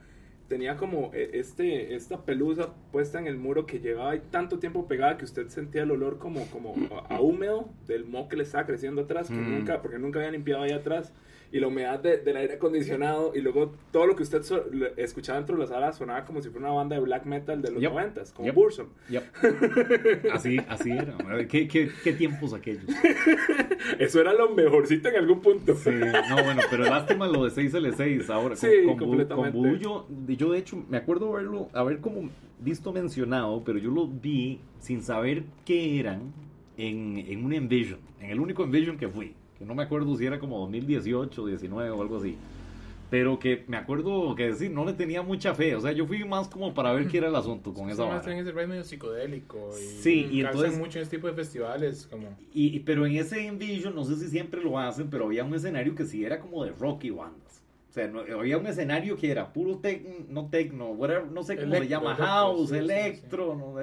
tenía como eh, este, esta pelusa puesta en el muro que llevaba ahí tanto tiempo pegada que usted sentía el olor como, como a, a húmedo del moho que le estaba creciendo atrás, que Mm. nunca, porque nunca había limpiado ahí atrás. Y la humedad de- del aire acondicionado y luego todo lo que usted so- escuchaba dentro de la sala sonaba como si fuera una banda de black metal de los Yep. noventas, como Yep. Burzum. Yep. (laughs) Así, así era. ¿Qué, qué, qué tiempos aquellos? (laughs) Eso era lo mejorcito en algún punto. Sí, no, bueno, pero lástima lo de 6L6 ahora. Sí, con, con, Bu- completamente. con Bu yo, yo de hecho me acuerdo haberlo, haber como visto mencionado, pero yo lo vi sin saber qué eran en, en un Envision, en el único Envision que fui, que no me acuerdo si era como 2018, 19 o algo así. Pero que me acuerdo que decir, no le tenía mucha fe. O sea, yo fui más como para ver qué era el asunto con (laughs) esa Más vara. tienen ese ride medio psicodélico. Y Sí, y entonces- mucho en este tipo de festivales. como Y, pero en ese Envision, no sé si siempre lo hacen, pero había un escenario que sí era como de rock y bandas. O sea, no- había un escenario que era puro tecno, no tecno, whatever, no sé cómo se Electro, llama, electro, house, sí, sí, electro, no,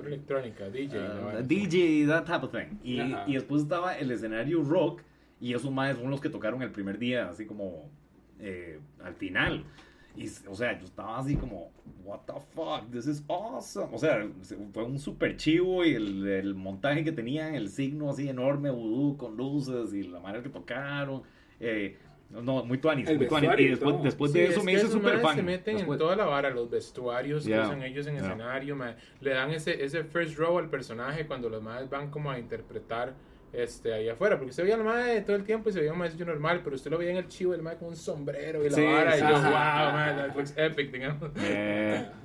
electrónica, DJ. uh, vara. DJ, that type of thing. Y, y después estaba el escenario rock, y esos más son los que tocaron el primer día, así como eh, al final. Y, o sea, yo estaba así como, what the fuck, this is awesome. O sea, se- fue un super chivo y el, el montaje que tenían, el signo así enorme, vudú, con luces y la manera que tocaron. Eh, no, muy tuanis, El muy tuanis. Y y después, después Sí, de es eso que me hice maes fan. se meten Después- en toda la vara, los vestuarios Yeah, que usan ellos en yeah. escenario, le dan ese, ese first row al personaje cuando los más van como a interpretar este, ahí afuera, porque usted veía al mae todo el tiempo y se veía un maestro normal, pero usted lo veía en el chivo, el mae con un sombrero y la Sí, vara, y sí, yo, sí. wow, man, that looks epic, digamos. Eh, (laughs)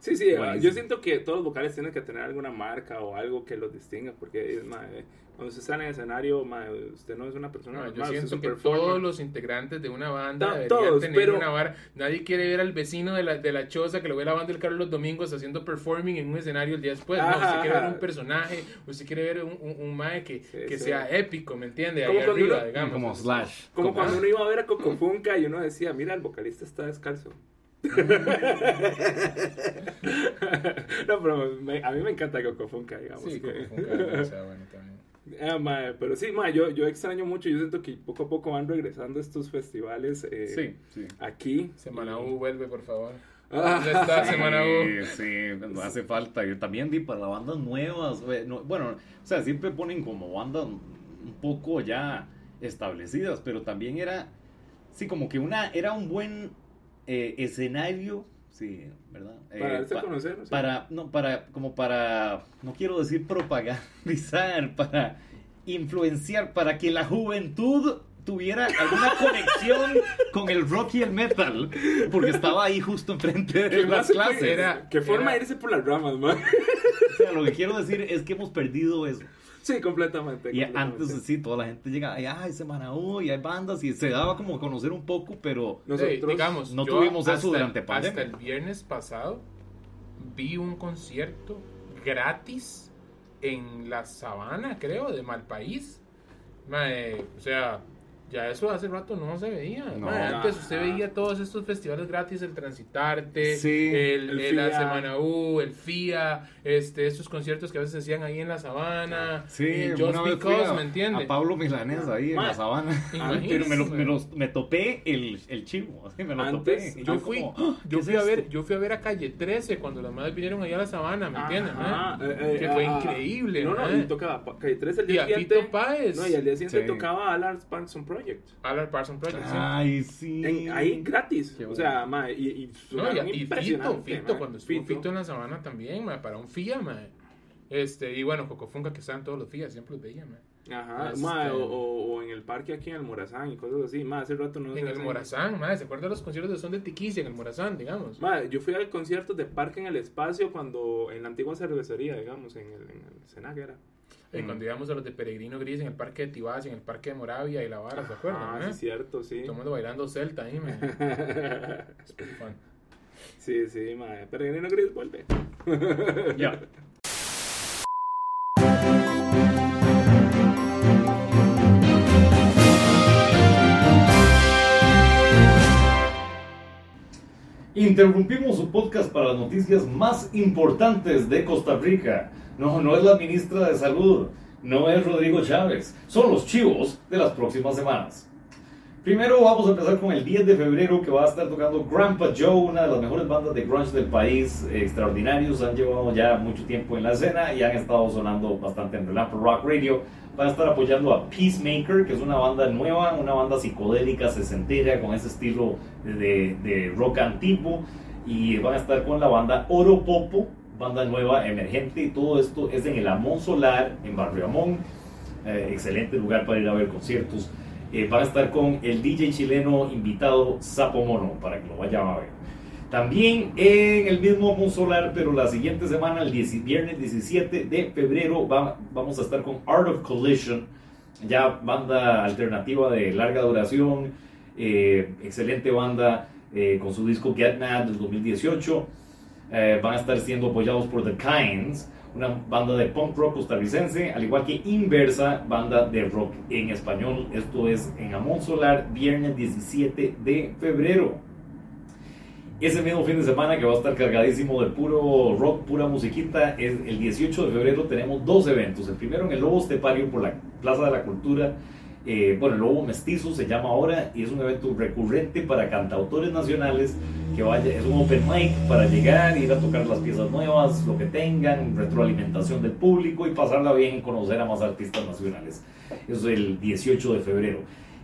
Sí, sí, Buenísimo. yo siento que todos los vocales tienen que tener alguna marca o algo que los distinga, porque mae, cuando usted está en el escenario, usted no es una persona No, yo normal, es siento que performer. todos los integrantes de una banda deberían todos, tener pero- una vara. Nadie quiere ver al vecino de la, de la choza que lo ve lavando el carro los domingos haciendo performing en un escenario el día después. No, Ajá, usted quiere ver un personaje, usted quiere ver un, un, un mae que, Sí, que sí. sea épico, ¿me entiende? Ahí Como cuando arriba, uno- digamos. Como Slash. Como Como- cuando uno iba a ver a Coco Funka y uno decía, mira, el vocalista está descalzo. (laughs) (laughs) no, pero me- a mí me encanta Coco Funka, digamos. Sí, que- un carro, o sea, bueno, también. Ah, pero sí, mae, yo, yo extraño mucho, yo siento que poco a poco van regresando estos festivales eh, Sí, sí. aquí. Semana U, vuelve, por favor. Ah. ¿Dónde está (laughs) Semana U? Sí, sí, hace falta. Yo también di para bandas nuevas. no, bueno, o sea, siempre ponen como bandas un poco ya establecidas, pero también era, sí, como que una, era un buen eh, escenario, sí, ¿verdad? Eh, Para darse a conocer. para, no, para, como para, no quiero decir propagandizar, (laughs) para influenciar, para que la juventud tuviera alguna (laughs) conexión con el rock y el metal, porque estaba ahí justo enfrente de ¿Qué las clases. Era- Qué forma era- irse por las ramas, man. O sea, lo que quiero decir es que hemos perdido eso. Sí, completamente. Y completamente. antes sí, toda la gente llegaba, ay, ay, Semana U, y hay bandas, y se daba como a conocer un poco, pero Nosotros, digamos, no tuvimos eso hasta el- durante pandemia. Hasta el viernes pasado vi un concierto gratis en la sabana, creo, de Malpaís. Mae, o sea, ya eso hace rato no se veía. No. Antes usted veía todos estos festivales gratis, el Transitarte, Sí, el, el el- la. Semana U, el FIA, este, estos conciertos que a veces hacían ahí en la sabana. Sí, una Just vez fui Because, a, ¿me entiende? a Pablo Milanés ahí en la sabana. (laughs) Pero me, lo- me los- me topé el, el chivo, así (laughs) me lo Antes, topé. y Yo yo fui, como, "Ah, ¿qué yo es fui a ver, esto?". yo fui a ver a Calle 13 cuando las madres vinieron allá a la sabana, ¿me entienden? Ajá, eh? eh, eh, que fue ah, increíble, No, no, ¿eh? y tocaba Calle 13 el Y día a siguiente. Fito Páez. No, y al día siguiente Sí. tocaba Alan Spanson Project. Alan Parson Project, sí. Ay, sí. En- ahí gratis. Qué o sea, ma, y, y No, y, y Fito, Fito, ma. cuando estuvo Fito. Fito. en la sabana también, ma, para un FIA, ma. Este, y bueno, Cocofunca que estaban todos los FIA, siempre los veía, ma. Ajá, Este- ma, o, en el parque aquí en el Morazán y cosas así. Ma, hace rato no En el Morazán, ma, ¿se acuerdan los conciertos de Son de Tiquicia en el Morazán, digamos? Ma, yo fui al concierto de Parque en el Espacio cuando en la antigua cervecería, digamos, en el, en el Senac era. Y cuando íbamos a los de Peregrino Gris en el Parque de Tibás, en el Parque de Moravia y La Vara, ¿se acuerdan? Ah, eh? sí, cierto, sí. Todo el mundo bailando Celta ahí, ma. Super fan. sí, sí, ma. Peregrino Gris vuelve. Ya. Interrumpimos su podcast para las noticias más importantes de Costa Rica. No, no es la ministra de Salud, no es Rodrigo Chávez, son los chivos de las próximas semanas. Primero vamos a empezar con el 10 de febrero que va a estar tocando Grandpa Joe, una de las mejores bandas de grunge del país, extraordinarios, han llevado ya mucho tiempo en la escena y han estado sonando bastante en Relampo Rock Radio. Van a estar apoyando a Peacemaker, que es una banda nueva, una banda psicodélica, sesentera, con ese estilo de, de rock antiguo. Y van a estar con la banda Oro Popo, banda nueva, emergente, y todo esto es en el Amón Solar, en Barrio Amón. Eh, excelente lugar para ir a ver conciertos. Eh, van a estar con el DJ chileno invitado Sapo Mono, para que lo vayan a ver. También en el mismo Amón Solar, pero la siguiente semana, el 10 viernes 17 de febrero, va- vamos a estar con Art of Collision, ya banda alternativa de larga duración, eh, excelente banda eh, con su disco Get Mad del 2018. Eh, van a estar siendo apoyados por The Kinds, una banda de punk rock costarricense, al igual que Inversa, banda de rock en español. Esto es en Amón Solar, viernes 17 de febrero. Ese mismo fin de semana que va a estar cargadísimo de puro rock, pura musiquita, el 18 de febrero tenemos dos eventos. El primero en el Lobo Estepario por la Plaza de la Cultura. Eh, bueno, el Lobo Mestizo se llama ahora y es un evento recurrente para cantautores nacionales que vaya, es un open mic para llegar, ir a tocar las piezas nuevas, lo que tengan, retroalimentación del público y pasarla bien, conocer a más artistas nacionales. Eso es el 18 de febrero.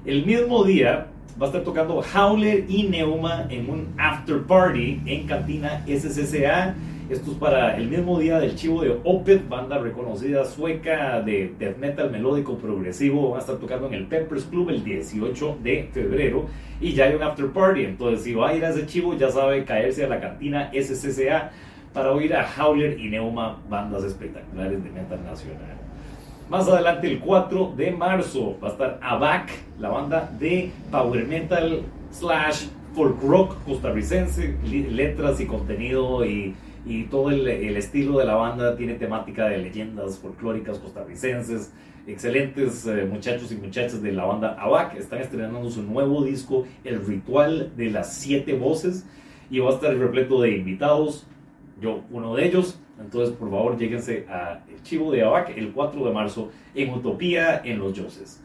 El mismo día va a estar tocando Howler y Neuma en un after party en Cantina SCCA. Esto es para el mismo día del chivo de Opeth, banda reconocida sueca de death metal melódico progresivo. Van a estar tocando en el Peppers Club el 18 de febrero y ya hay un after party. Entonces, si va a ir a ese chivo, ya sabe caerse a la cantina SCCA para oír a Howler y Neuma, bandas espectaculares de metal nacional. Más adelante, el 4 de marzo, va a estar ABAC, la banda de power metal slash folk rock costarricense, letras y contenido y, y todo el, estilo de la banda tiene temática de leyendas folclóricas costarricenses. Excelentes eh, muchachos y muchachas de la banda ABAC están estrenando su nuevo disco, El Ritual de las Siete Voces, y va a estar repleto de invitados, yo uno de ellos. Entonces, por favor, lléguense a el Chivo de ABAC el 4 de marzo en Utopía en Los Yoses.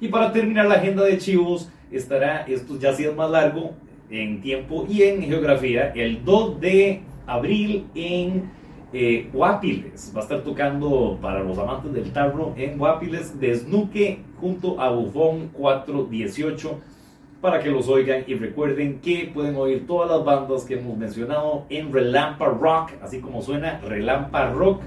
Y para terminar la agenda de Chivos, estará, esto ya sí es más largo en tiempo y en geografía, el 2 de abril en eh, Guapiles. Va a estar tocando para los amantes del tarro en Guapiles, Desnuque junto a Bufón 418 para que los oigan y recuerden que pueden oír todas las bandas que hemos mencionado en Relampa Rock, así como suena Relampa Rock.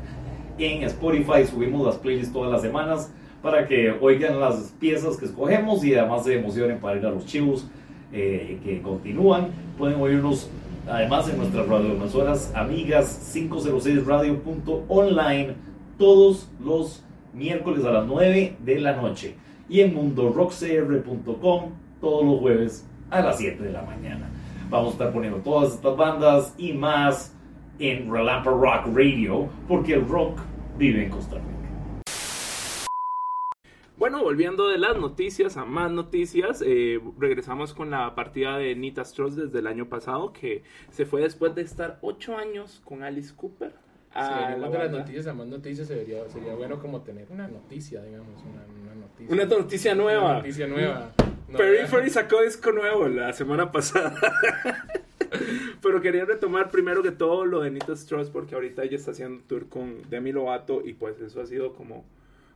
En Spotify subimos las playlists todas las semanas para que oigan las piezas que escogemos y además se emocionen para ir a los chivos eh, que continúan. Pueden oírnos además en nuestras radioemisoras amigas 506radio.online todos los miércoles a las 9 de la noche y en mundorockcr.com todos los jueves a las 7 de la mañana. Vamos a estar poniendo todas estas bandas y más en Relampa Rock Radio porque el rock vive en Costa Rica. Bueno, volviendo de las noticias a más noticias, eh, regresamos con la partida de Nita Strauss desde el año pasado, que se fue después de estar ocho años con Alice Cooper. Si a la las noticias a más noticias, sería, sería bueno como tener una noticia, digamos, una, una noticia. Una noticia nueva. Una noticia nueva. No, Periphery sacó disco nuevo la semana pasada. (laughs) Pero quería retomar primero que todo lo de Nita Strauss porque ahorita ella está haciendo un tour con Demi Lovato y pues eso ha sido como,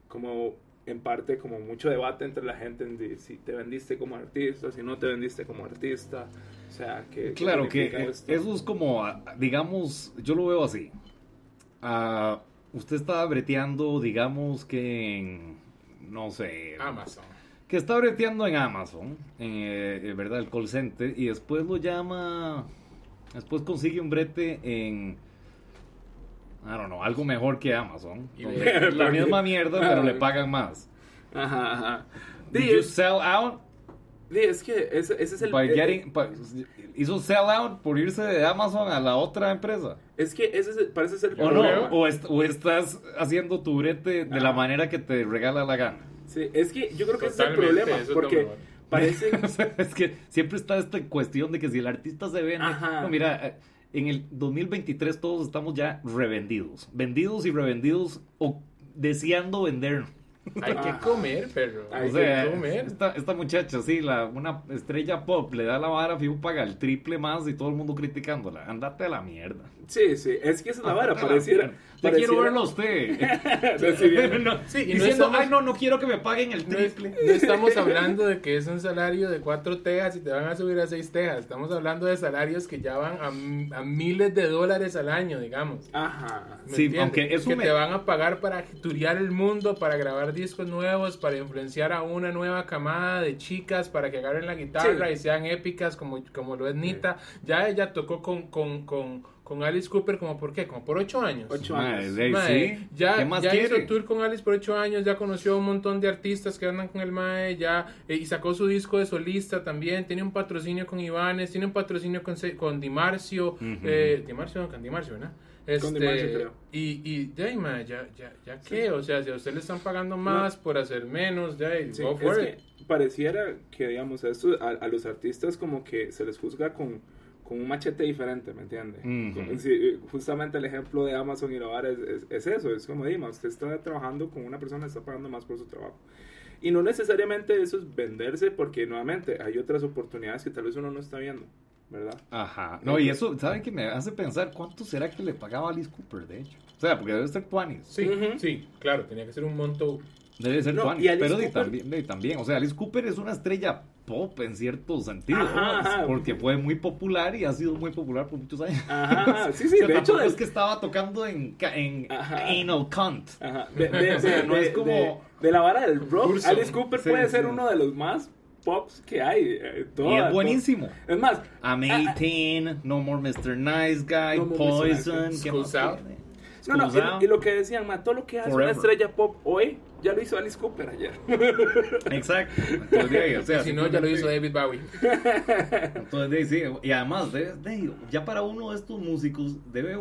como en parte como mucho debate entre la gente en de si te vendiste como artista, si no te vendiste como artista. O sea, que Claro que eh, eso es como, ah, digamos, yo lo veo así. Ah, usted está breteando, digamos que en, no sé, Amazon. que está breteando en Amazon, en, eh, ¿verdad? El call center, y después lo llama, después consigue un brete en, I don't know, algo mejor que Amazon. Donde la (laughs) misma mierda, pero le pagan más. Ajá, ajá. Did you es, sell out sí, es que ese, ese es el... by eh, getting, pa- hizo sell out por irse de Amazon a la otra empresa? Es que ese es el- parece ser... el ¿O no? problema. O, est- o estás haciendo tu brete de la Ajá. manera que te regala la gana. Sí, es que yo creo que ese es el problema, porque (laughs) parece... Es que siempre está esta cuestión de que si el artista se vende. Ajá. No, mira, eh, en el 2023 todos estamos ya revendidos. Vendidos y revendidos o deseando vender. Hay que Ajá. comer, perro. Hay O sea, que comer. esta, esta muchacha, sí, la, una estrella pop, le da la vara, fijo, paga el triple más y todo el mundo criticándola. Andate a la mierda. Sí, sí, es que esa es la vara, pareciera... Ya quiero verlo a usted. (laughs) No, Sí, y no diciendo, estamos- ay, no, no quiero que me paguen el No, es- triple. no estamos (laughs) hablando de que es un salario de cuatro tejas y te van a subir a seis tejas. Estamos hablando de salarios que ya van a, a miles de dólares al año, digamos. Ajá. ¿Me Sí, entiendes? aunque eso que me- te van a pagar para turear el mundo, para grabar discos nuevos, para influenciar a una nueva camada de chicas, para que agarren la guitarra Sí. y sean épicas como, como lo es Nita. Ya ella tocó con, con, con, con Alice Cooper como por qué, como por ocho años. Ocho Madre, años. sí. ya, ¿Qué más ya quiere? hizo tour con Alice por ocho años, ya conoció a un montón de artistas que andan con el Mae, ya, eh, y sacó su disco de solista también, tiene un patrocinio con Ivanes, tiene un patrocinio con, Se- con Dimarcio, eh, Dimarcio, no, con Dimarcio, ¿verdad? Este, Dimarcio, creo. Y, y de ahí, mae, ya, ya, ya qué, o sea, si a usted le están pagando más por hacer menos, ya, y Sí, go es for que it. pareciera que, digamos, a, esto, a, a los artistas como que se les juzga con, con un machete diferente, ¿me entiende? Sí, justamente el ejemplo de Amazon y la vara es, es, es eso, es como Dima, usted está trabajando con una persona que está pagando más por su trabajo. Y no necesariamente eso es venderse, porque nuevamente hay otras oportunidades que tal vez uno no está viendo, ¿verdad? Ajá. No, y eso, ¿saben qué me hace pensar? ¿Cuánto será que le pagaba a Alice Cooper, de hecho? O sea, porque debe ser Tuanis. Sí, sí, claro, tenía que ser un monto Debe ser No, Tuanis. y Alice Pero Cooper- también, de también. O sea, Alice Cooper es una estrella pop en cierto sentido. Ajá. Porque fue muy popular y ha sido muy popular por muchos años. Ajá, (laughs) sí, sí, O sea, de hecho, es que estaba tocando en, en Ajá. Anal Cunt. Ajá. (laughs) De, de- O sea, de- no de- es como- de- de la vara del rock. Alice Cooper Sí, puede sí. ser uno de los más pops que hay. eh, Y es buenísimo. todas. Es más, I'm ah, ah, 18, No More Mr. Nice Guy, No Poison. ¿qué más Schools Out. no, no, y, y lo que decían, ma, todo lo que hace Forever. una estrella pop hoy, ya lo hizo Alice Cooper ayer. (laughs) Exacto. Entonces, de ahí, o sea, si no, ya lo hizo David Bowie. Entonces, sí, y además, de- de ahí, ya para uno de estos músicos debe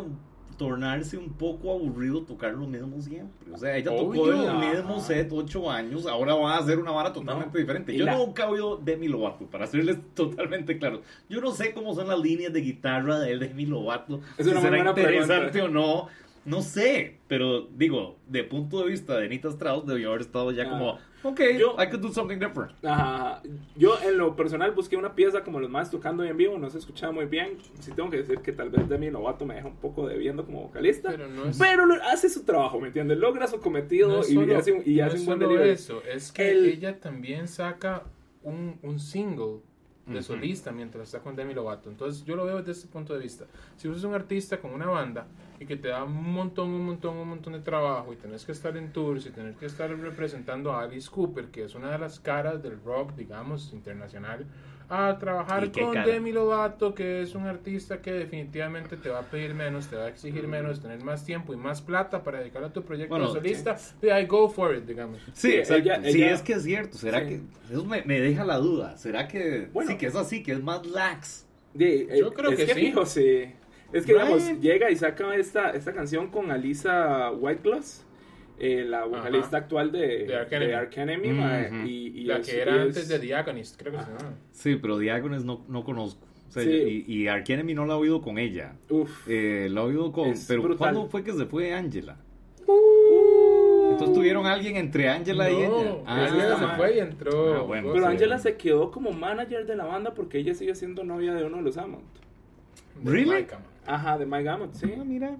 tornarse un poco aburrido tocar lo mismo siempre. O sea, ella tocó Obvio. el mismo set ocho años, ahora va a hacer una vara totalmente No. diferente. Yo la- nunca he oído Demi Lovato, para serles (laughs) totalmente claro. Yo no sé cómo son las líneas de guitarra de Demi Lovato, Es si una será buena interesante pregunta. o no. No sé, pero digo, de punto de vista de Anita Strauss, debió haber estado ya Ah. como, ok, Yo- I could do something different. Ajá. Yo en lo personal busqué una pieza como los más tocando en vivo, no se escuchaba muy bien. Sí tengo que decir que tal vez Demi Lovato me deja un poco debiendo como vocalista. Pero no es- Pero hace su trabajo, ¿me entiendes? Logra su cometido No y, hace, un- y no hace es un buen solo delivery. eso, es que El- ella también saca un, un single de solista mientras está con Demi Lovato. Entonces yo lo veo desde este punto de vista. Si vos sos un artista con una banda y que te da un montón, un montón, un montón de trabajo y tenés que estar en tours y tenés que estar representando a Alice Cooper, que es una de las caras del rock, digamos, internacional, a trabajar ¿Y qué con cara? Demi Lovato, que es un artista que definitivamente te va a pedir menos, te va a exigir menos, tener más tiempo y más plata para dedicar a tu proyecto Bueno, solista, yeah, I go for it, digamos. Sí, Sí, exacto. ella- sí, ella- es que es cierto. ¿Será Sí. que.? Eso me, me deja la duda. ¿Será que.? Bueno. sí, que es así, que es más lax. De- Yo eh, creo es que sí. fijo, sí. Es que, Right. digamos, llega y saca esta, esta canción con Alisa Whiteglass, eh, la vocalista Ajá. actual de, De Arch Enemy. de y, y La es- que era es- antes de Diagonist, creo que se Ajá. llama. Sí, pero Diagones no, no conozco. O sea, Sí. y, y Arch Enemy no la he oído con ella. Uf. Eh, la he oído con. Es pero brutal. ¿cuándo fue que se fue Angela? Uh. Entonces tuvieron alguien entre Angela y ella. No, Ah, ella está se fue y entró. Ah, bueno, Pero sí. Angela se quedó como manager de la banda porque ella sigue siendo novia de uno de los Amont. Really? Ajá, de Mike Amont, sí. Ah, mira.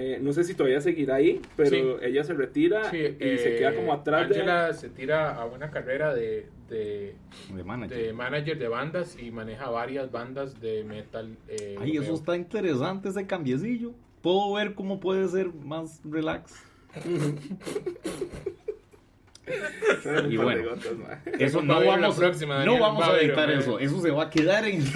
Eh, no sé si todavía seguirá ahí, pero Sí. ella se retira Sí, y se eh, queda como atrás de... Angela se tira a una carrera de, de, De manager. de manager de bandas y maneja varias bandas de metal. Eh, Ay, eso está interesante, ese cambiecillo. Puedo ver cómo puede ser más relax. Y bueno. gotas. Eso no vamos, próxima, no Daniel, vamos va a editar eso. Eso se va a quedar en. (laughs)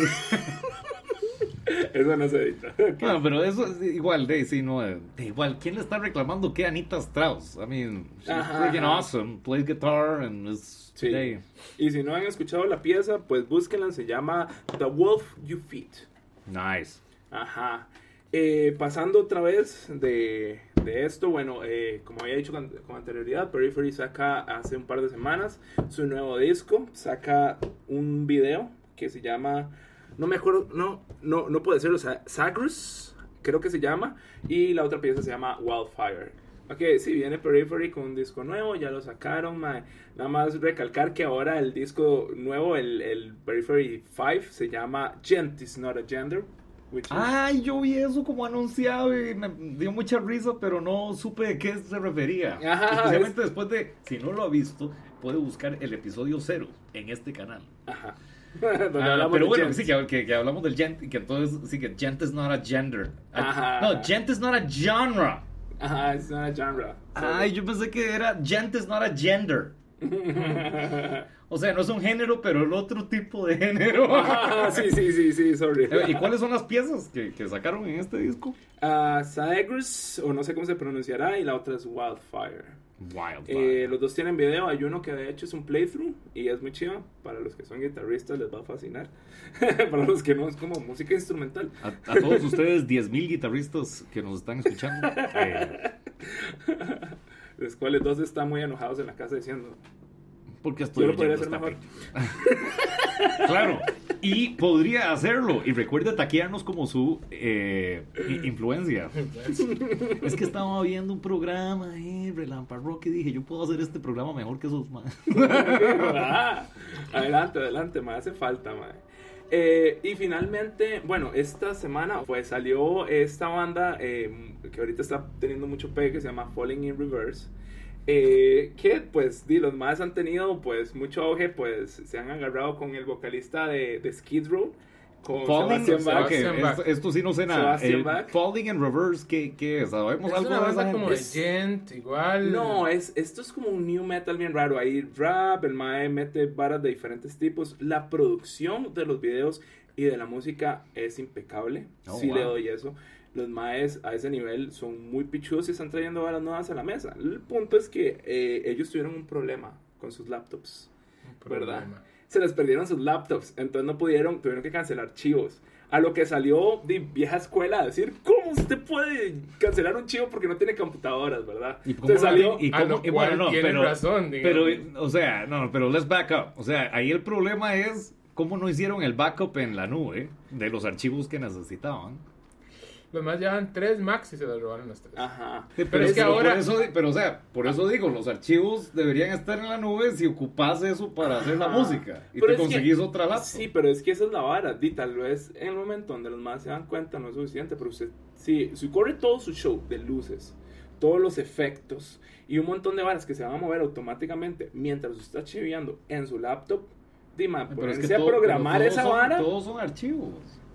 (laughs) Eso no se edita. (laughs) Bueno, pero eso es igual, de sí, no. eh, igual, ¿quién le está reclamando que Anita Strauss? I mean, she's Ajá, freaking ajá. awesome. Plays guitar and is. Sí. Y si no han escuchado la pieza, pues búsquenla, se llama The Wolf You Feed. Nice. Ajá. Eh, pasando otra vez de, de esto, bueno, eh, como había dicho con, con anterioridad, Periphery saca hace un par de semanas su nuevo disco, saca un video que se llama, no me acuerdo, no, no, no puede ser, o sea, Sagrus, creo que se llama, y la otra pieza se llama Wildfire. Ok, sí, viene Periphery con un disco nuevo, ya lo sacaron, nada más recalcar que ahora el disco nuevo, el, el Periphery 5, se llama Gent is not a gender. which is- Ay, yo vi eso como anunciado y me dio mucha risa, pero no supe de qué se refería. Ajá, Especialmente después de, si no lo ha visto, puede buscar el episodio cero en este canal. Ajá. (laughs) Ah, pero bueno, gent. sí, que, que- que hablamos del gent y que entonces sí que gent is not a gender. Ajá. No, gent is not a genre. Ajá, es una genre. Ay, yo pensé que era gent is not a gender. (laughs) O sea, no es un género, pero el otro tipo de género. Ajá, (laughs) sí, sí, sí, sí, sorry. Eh, ¿Y cuáles son las piezas que, que sacaron en este disco? Ah, Sagrus, o no sé cómo se pronunciará, y la otra es Wildfire. Wildfire. Eh, los dos tienen video, hay uno que de hecho es un playthrough y es muy chido. Para los que son guitarristas les va a fascinar. (laughs) Para los que no, es como música instrumental. A, a todos ustedes, 10.000 guitarristas que nos están escuchando. eh, Los cuales dos están muy enojados en la casa diciendo, porque estoy yo lo podría hacer esta mejor. (laughs) Claro, y podría hacerlo. Y recuerde taquearnos como su eh, influencia. Es que estaba viendo un programa, eh, Relampa Rock, y dije, yo puedo hacer este programa mejor que esos (laughs) más. Ah, adelante, adelante, me hace falta, mae. Eh, y finalmente, bueno, esta semana pues salió esta banda eh, que ahorita está teniendo mucho pegue que se llama Falling in Reverse. eh, que pues di, los más han tenido pues mucho auge, pues se han agarrado con el vocalista de, de Skid Row, Con Falling, Sebastian Bach. ok, Sebastian Bach. esto, esto sí no sé nada. Sebastian Eh, Bach. Falling in Reverse, ¿qué, qué es? ¿Sabemos Es algo una de banda esa como gente? de gent, igual. No, es, esto es como un new metal bien raro. Ahí rap, el mae mete varas de diferentes tipos. La producción de los videos y de la música es impecable. Oh, sí wow. le doy eso. Los maes a ese nivel son muy pichudos y están trayendo varas nuevas a la mesa. El punto es que eh, ellos tuvieron un problema con sus laptops. ¿verdad? Se les perdieron sus laptops, entonces no pudieron, tuvieron que cancelar archivos. A lo que salió de vieja escuela a decir, ¿cómo usted puede cancelar un chivo porque no tiene computadoras, verdad? ¿Y cómo Entonces salió... y A cómo- lo y cual bueno, no, pero, razón, digamos. pero, o sea, no, pero let's back up. O sea, ahí el problema es cómo no hicieron el backup en la nube de los archivos que necesitaban. Los más llevan tres Max y se los robaron los tres. Ajá. Sí, Pero es que por ahora- eso, pero o sea, por eso digo, los archivos deberían estar en la nube si ocupas eso para hacer la Ajá. música y Pero te es que- conseguís otra laptop. Sí, pero es que esa es la vara. Di, tal vez en el momento donde los más se dan cuenta no es suficiente, pero usted, si, si corre todo su show de luces, todos los efectos y un montón de varas que se van a mover automáticamente mientras usted está chiviando en su laptop, di, man, Pero es que ponerse a todo- programar pero esa son- vara. Todos son archivos.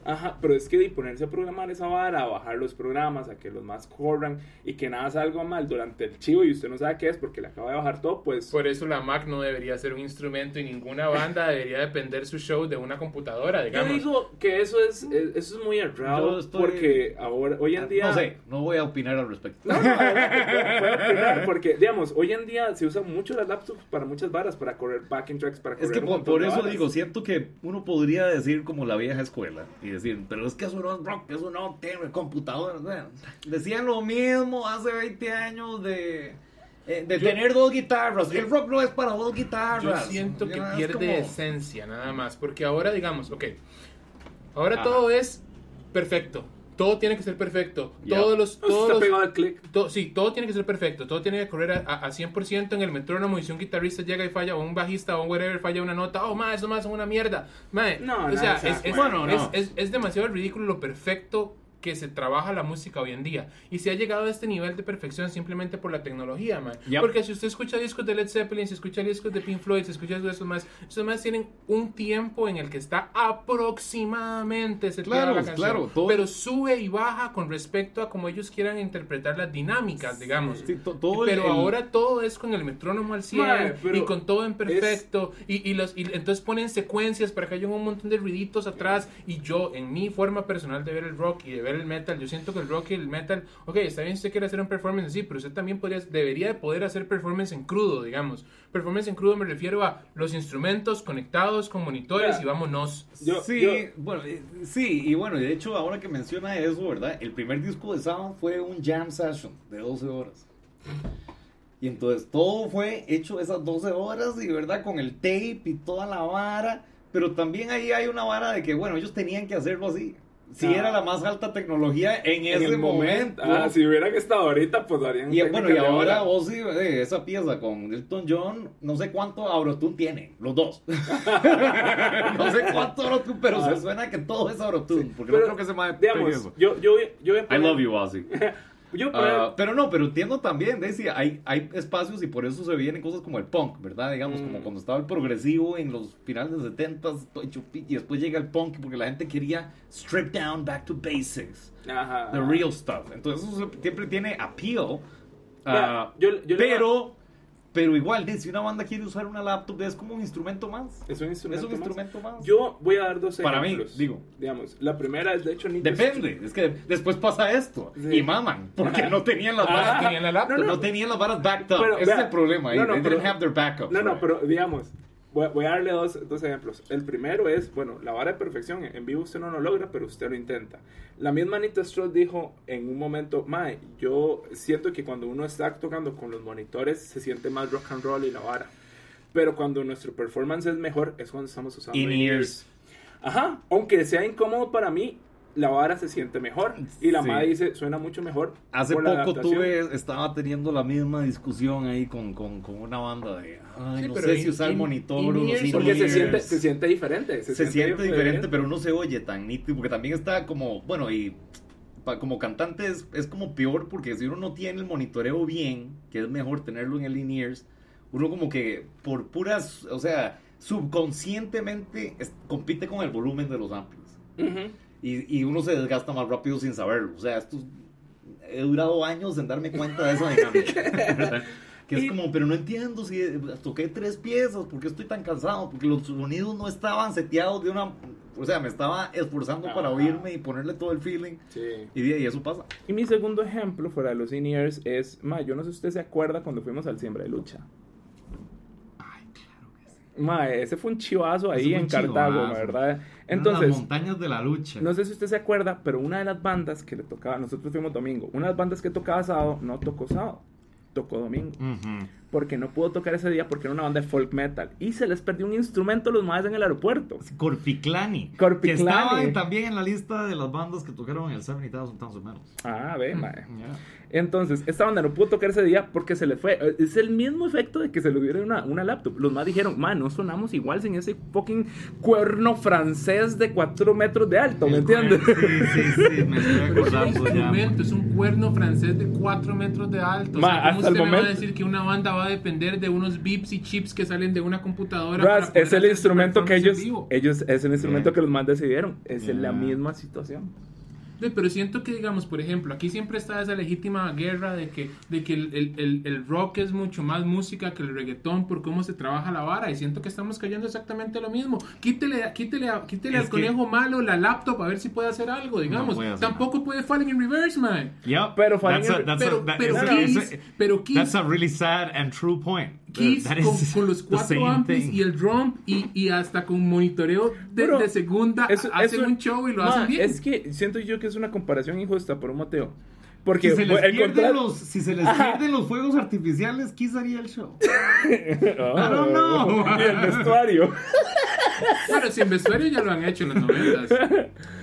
Ajá, pero es que de ponerse a programar esa vara, a bajar los programas, a que los más corran y que nada salga mal durante el chivo y usted no sabe qué es porque le acaba de bajar todo, pues... Por eso la Mac no debería ser un instrumento y ninguna banda debería depender su show de una computadora, yo digamos. digo que eso es, es- eso es muy errado Yo estoy- porque ahora, hoy en día... No sé, no voy a opinar al respecto. No, no, adelante, puedo opinar, porque, digamos, hoy en día se usan mucho las laptops para muchas varas, para correr backing tracks, para correr Es que por, eso varas. digo, siento que uno podría decir como la vieja escuela y decir, pero es que eso no es rock, eso no tiene computadoras. Bueno, decían lo mismo hace 20 años de, eh, de Yo- tener dos guitarras. El rock no es para dos Yo guitarras. siento que pierde como- esencia nada más, porque ahora digamos, ok, ahora Ajá. todo es perfecto, todo tiene que ser perfecto, Ya. todos los... Todos está los- pegado al click. To- sí, todo tiene que ser perfecto, todo tiene que correr a, a- a 100% en el metrónomo y si un guitarrista llega y falla, o un bajista o un whatever falla una nota, oh, ma, eso más son una mierda. Ma, No, o no, sea, o sea, es, es- bueno, no. es- es- es demasiado ridículo lo perfecto que se trabaja la música hoy en día. Y se ha llegado a este nivel de perfección simplemente por la tecnología, man. Yep. Porque si usted escucha discos de Led Zeppelin, si escucha discos de Pink Floyd, si escucha discos de esos más, esos más tienen un tiempo en el que está aproximadamente Claro, la canción. claro, todo- Pero sube y baja con respecto a cómo ellos quieran interpretar las dinámicas, digamos. Sí, to- todo pero el- ahora todo es con el metrónomo al 100 Mae, pero y con todo en perfecto y, y los y entonces ponen secuencias para que haya un montón de ruiditos atrás y yo en mi forma personal de ver el rock y de ver el metal yo siento que el rock y el metal ok está bien si usted quiere hacer un performance así pero usted también podría debería de poder hacer performance en crudo digamos performance en crudo me refiero a los instrumentos conectados con monitores y vámonos Yo- sí, yo- bueno, eh, sí, y bueno, de hecho, ahora que menciona eso, ¿verdad? El primer disco de Sound fue un jam session de 12 horas. Y entonces todo fue hecho esas 12 horas y, ¿verdad? Con el tape y toda la vara. Pero también ahí hay una vara de que, bueno, ellos tenían que hacerlo así. Si Ah. era la más alta tecnología en, en ese el momento. Ah, si hubieran estado ahorita, pues harían Y bueno, y ahora vos sí, eh, esa pieza con Elton John, no sé cuánto Aurotune tiene, los dos. (laughs) no sé cuánto Aurotune, pero Ah. se suena que todo es Aurotune, porque Pero, no creo que se me Digamos, yo, yo, yo I love you, Ozzy. (laughs) Yo Ah, pero no, pero entiendo también, Daisy, hay, hay espacios y por eso se vienen cosas como el punk, ¿verdad? Digamos, Mm. como cuando estaba el progresivo en los finales de 70s todo hecho pi- y después llega el punk porque la gente quería strip down, back to basics, Ajá. the real stuff. Entonces eso siempre tiene appeal. Mira, ah, yo- pero, pero igual, (laughs) si una banda quiere usar una laptop, es como un instrumento más. Es un instrumento, Es un más. instrumento más. Yo voy a dar dos Para mí, ejemplos. digo. Digamos, la primera es, de hecho, Need Depende, es que después pasa esto Sí. y maman, porque no tenían las Ah, varas, tenían la laptop. no, no. tenían las varas backed up. Pero, Ese vea, es el problema. no, no, pero- didn't have their. No, no, right? pero digamos, voy, voy a darle dos, dos ejemplos. El primero es, bueno, la vara de perfección. En vivo usted no lo logra, pero usted lo intenta. La misma Anita Stroll dijo en un momento, Mae, yo siento que cuando uno está tocando con los monitores se siente más rock and roll y la vara. Pero cuando nuestro performance es mejor, es cuando estamos usando In-ears. Ajá, aunque sea incómodo para mí, la vara se siente mejor. Y la Sí. madre dice, suena mucho mejor. Hace poco tuve, estaba teniendo la misma discusión ahí con, con, con una banda de, ay, Sí, no sé si in- usar el in- monitor o los in-ears- Porque se siente, se siente diferente. Se, se siente diferente, pero no se oye tan nítido, porque también está como, bueno, y pa- como cantante es, es como peor, porque si uno no tiene el monitoreo bien, que es mejor tenerlo en el in-ears, uno como que por puras, o sea, subconscientemente es- compite con el volumen de los amplios. Y, y uno se desgasta más rápido sin saberlo. O sea, esto he durado años en darme cuenta de esa dinámica. (laughs) Que es como, pero no entiendo si toqué tres piezas, ¿por qué estoy tan cansado? Porque los sonidos no estaban seteados de una... O sea, me estaba esforzando para oírme y ponerle todo el feeling. Sí. Y, de- y eso pasa. Y mi segundo ejemplo fuera de los in-ears es, ma, yo no sé si usted se acuerda cuando fuimos al Siembra de Lucha. Ay, claro que sí. Ma, ese fue un chivazo ahí en Cartago, chivazo. ¿verdad? Eran Entonces, las montañas de la lucha. no sé si usted se acuerda, pero una de las bandas que le tocaba, nosotros fuimos domingo, una de las bandas que tocaba sábado no tocó sábado, tocó domingo. Ujú. Porque no pudo tocar ese día porque era una banda de folk metal. Y se les perdió un instrumento a los más en el aeropuerto. Corpiclani. Corpiclani. Que estaba también en la lista de las bandas que tocaron en el 70,000 Tons of Metal. Ah, ve, mae. Ya. Entonces, esta banda no pudo tocar ese día porque se le fue. Eh, Es el mismo efecto de que se le hubiera una, una laptop. Los más dijeron, man, no sonamos igual sin ese fucking cuerno francés de 4 metros de alto, ¿me El entiendes? Sí, sí, sí, me estoy Pero es un acordando ya. instrumento, es un cuerno francés de 4 metros de alto. O Ma, sea, ¿cómo hasta el usted me va a momento- decir que una banda va a depender de unos bips y chips que salen de una computadora? Poder es el instrumento que ellos, ellos, es el instrumento Yeah. que los más decidieron. Es Yeah. la misma situación. Pero siento que, digamos, por ejemplo, aquí siempre está esa legítima guerra de que, de que el, el- el- el rock es mucho más música que el reggaetón por cómo se trabaja la vara. Y siento que estamos cayendo exactamente lo mismo. Quítele, quítele, quítele Es al que- conejo malo la laptop a ver si puede hacer algo, digamos. puede hacer Tampoco puede Falling in Reverse, man. Yeah, Pero Falling- a- pero- pero a- Kiss- pero Kiss- that's a really sad and true point. Kiss con, los cuatro amplis y el drum y, y hasta con monitoreo de, Pero de segunda eso- hacen eso- un show y lo Ma, hacen bien. Es que siento yo que es una comparación injusta por un motivo. Porque si se les, el pierden los, si se les pierden los fuegos artificiales, Kiss haría el show. (laughs) Ah, don't know. Y el vestuario. (laughs) Bueno, sin vestuario ya lo han hecho en los noventas.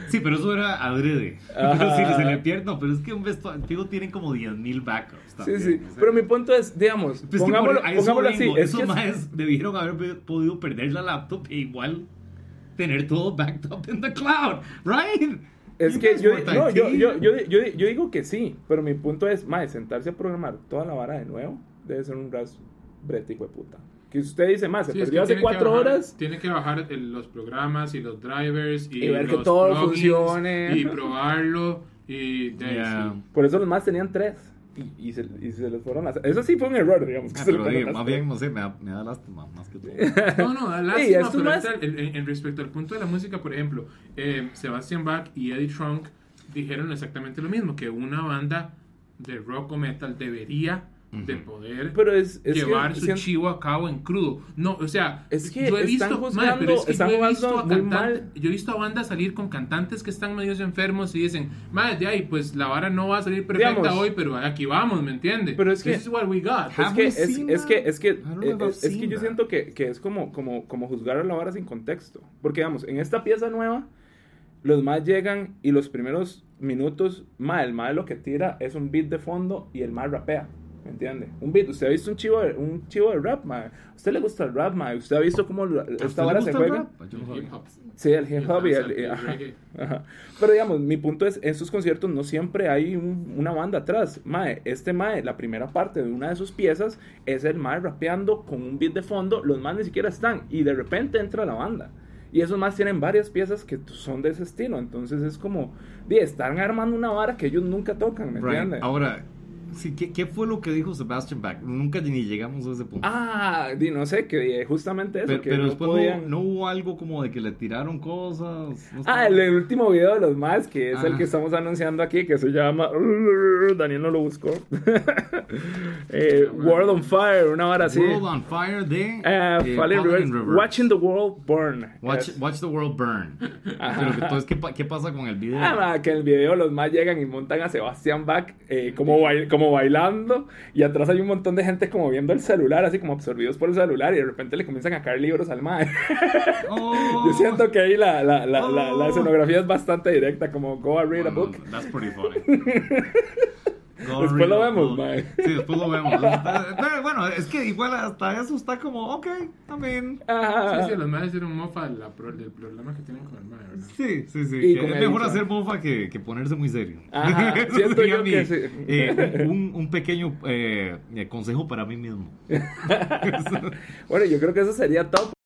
Sí, pero eso era adrede. Pero si se le pierde, no, pero es que un vestuario tienen como 10.000 backups. Sí, también, sí. o sea. Pero mi punto es, digamos, Pues que pongámoslo, a eso pongámoslo así. Es esos que maes debieron haber podido perder la laptop e igual tener todo backed up in the cloud, right? Es que yo, no, yo, yo, yo, yo, yo digo que sí, pero mi punto es, mae, sentarse a programar toda la vara de nuevo debe ser un ras brete, hijo de puta. Que usted dice, mae, se Sí, es que hace cuatro bajar- horas. Tiene que bajar el- los programas y los drivers y, Y ver que los todo plugins funcione. Y probarlo. Y Yeah. sí. Por eso los más tenían tres. Y, y, se, y se les fueron a hacer. Eso sí fue un error, digamos. Que Ah, se pero digo, más bien, no sé, me da, me da lástima más que todo. (laughs) No, no, da Sí, lástima, esto pero más- ahorita, en, en- en respecto al punto de la música, por ejemplo, eh, Sebastian Bach y Eddie Trunk dijeron exactamente lo mismo, que una banda de rock o metal debería de poder Pero es, es llevar que su siento- chivo a cabo en crudo. No, o sea, Es que yo he están visto, juzgando- pero es que están yo he visto a mal. yo he visto a bandas salir con cantantes que están medios enfermos y dicen, madre, de ahí, pues la vara no va a salir perfecta Digamos. hoy, pero aquí vamos, ¿me entiendes? Pero es que- This is what we got. Es que, es, es que, es que, eh, remember es, es que yo siento que, que es como, como, como juzgar a la vara sin contexto. Porque, digamos, en esta pieza nueva, los más llegan y los primeros minutos, ma, el más lo que tira es un beat de fondo y el más rapea. ¿Me entiende? Un beat. ¿Usted ha visto un chivo de, un chivo de rap, ma? ¿A usted le gusta el rap, ma? ¿Usted ha visto cómo la- ¿A usted esta vara se juega? rap? Yo no El sabía. hip hop. Sí, el hip hop y El el... ajá. Pero digamos, mi punto es, en estos conciertos no siempre hay un- una banda atrás. Mae, este Mae, la primera parte de una de sus piezas es el Mae rapeando con un beat de fondo, los más ni siquiera están, y de repente entra la banda. Y esos más tienen varias piezas que son de ese estilo, entonces es como, di, están armando una vara que ellos nunca tocan, ¿me Right. entiendes? Ahora, sí, ¿qué, ¿qué fue lo que dijo Sebastian Bach? Nunca ni llegamos a ese punto. Ah, no sé, que eh, justamente eso, pero que pero no después podían- no, no hubo algo como de que le tiraron cosas. no. Ah, el, el último video de los más, que es el Ah. que estamos anunciando aquí, que se llama. (laughs) Daniel no lo buscó. (laughs) Eh, World on Fire, una hora así. World on Fire de Eh, eh, Reverse, Reverse. Watching the World Burn. Watch, watch the world burn. Pero entonces, ¿qué, ¿qué pasa con el video? Ah, que en el video los más llegan y montan a Sebastián Bach eh, como, bail- como bailando y atrás hay un montón de gente como viendo el celular, así como absorbidos por el celular y de repente le comienzan a caer libros al mae. Oh. (laughs) Yo siento que ahí la, la, la, la, la Oh. escenografía es bastante directa, como go read a book. That's pretty funny. (laughs) Go Después lo vemos, mae. Sí, después lo vemos. (laughs) Bueno, es que igual hasta eso está como, ok, también. Sí, sí, los madres hicieron mofa la del problema que tienen con el madre, ¿verdad? Sí, sí, sí. Y que es mejor dicho. hacer mofa que, que ponerse muy serio. Ajá, (laughs) Eso siento sería yo mi, que sí. eh, un, un pequeño eh, eh, consejo para mí mismo. (laughs) Bueno, yo creo que eso sería top.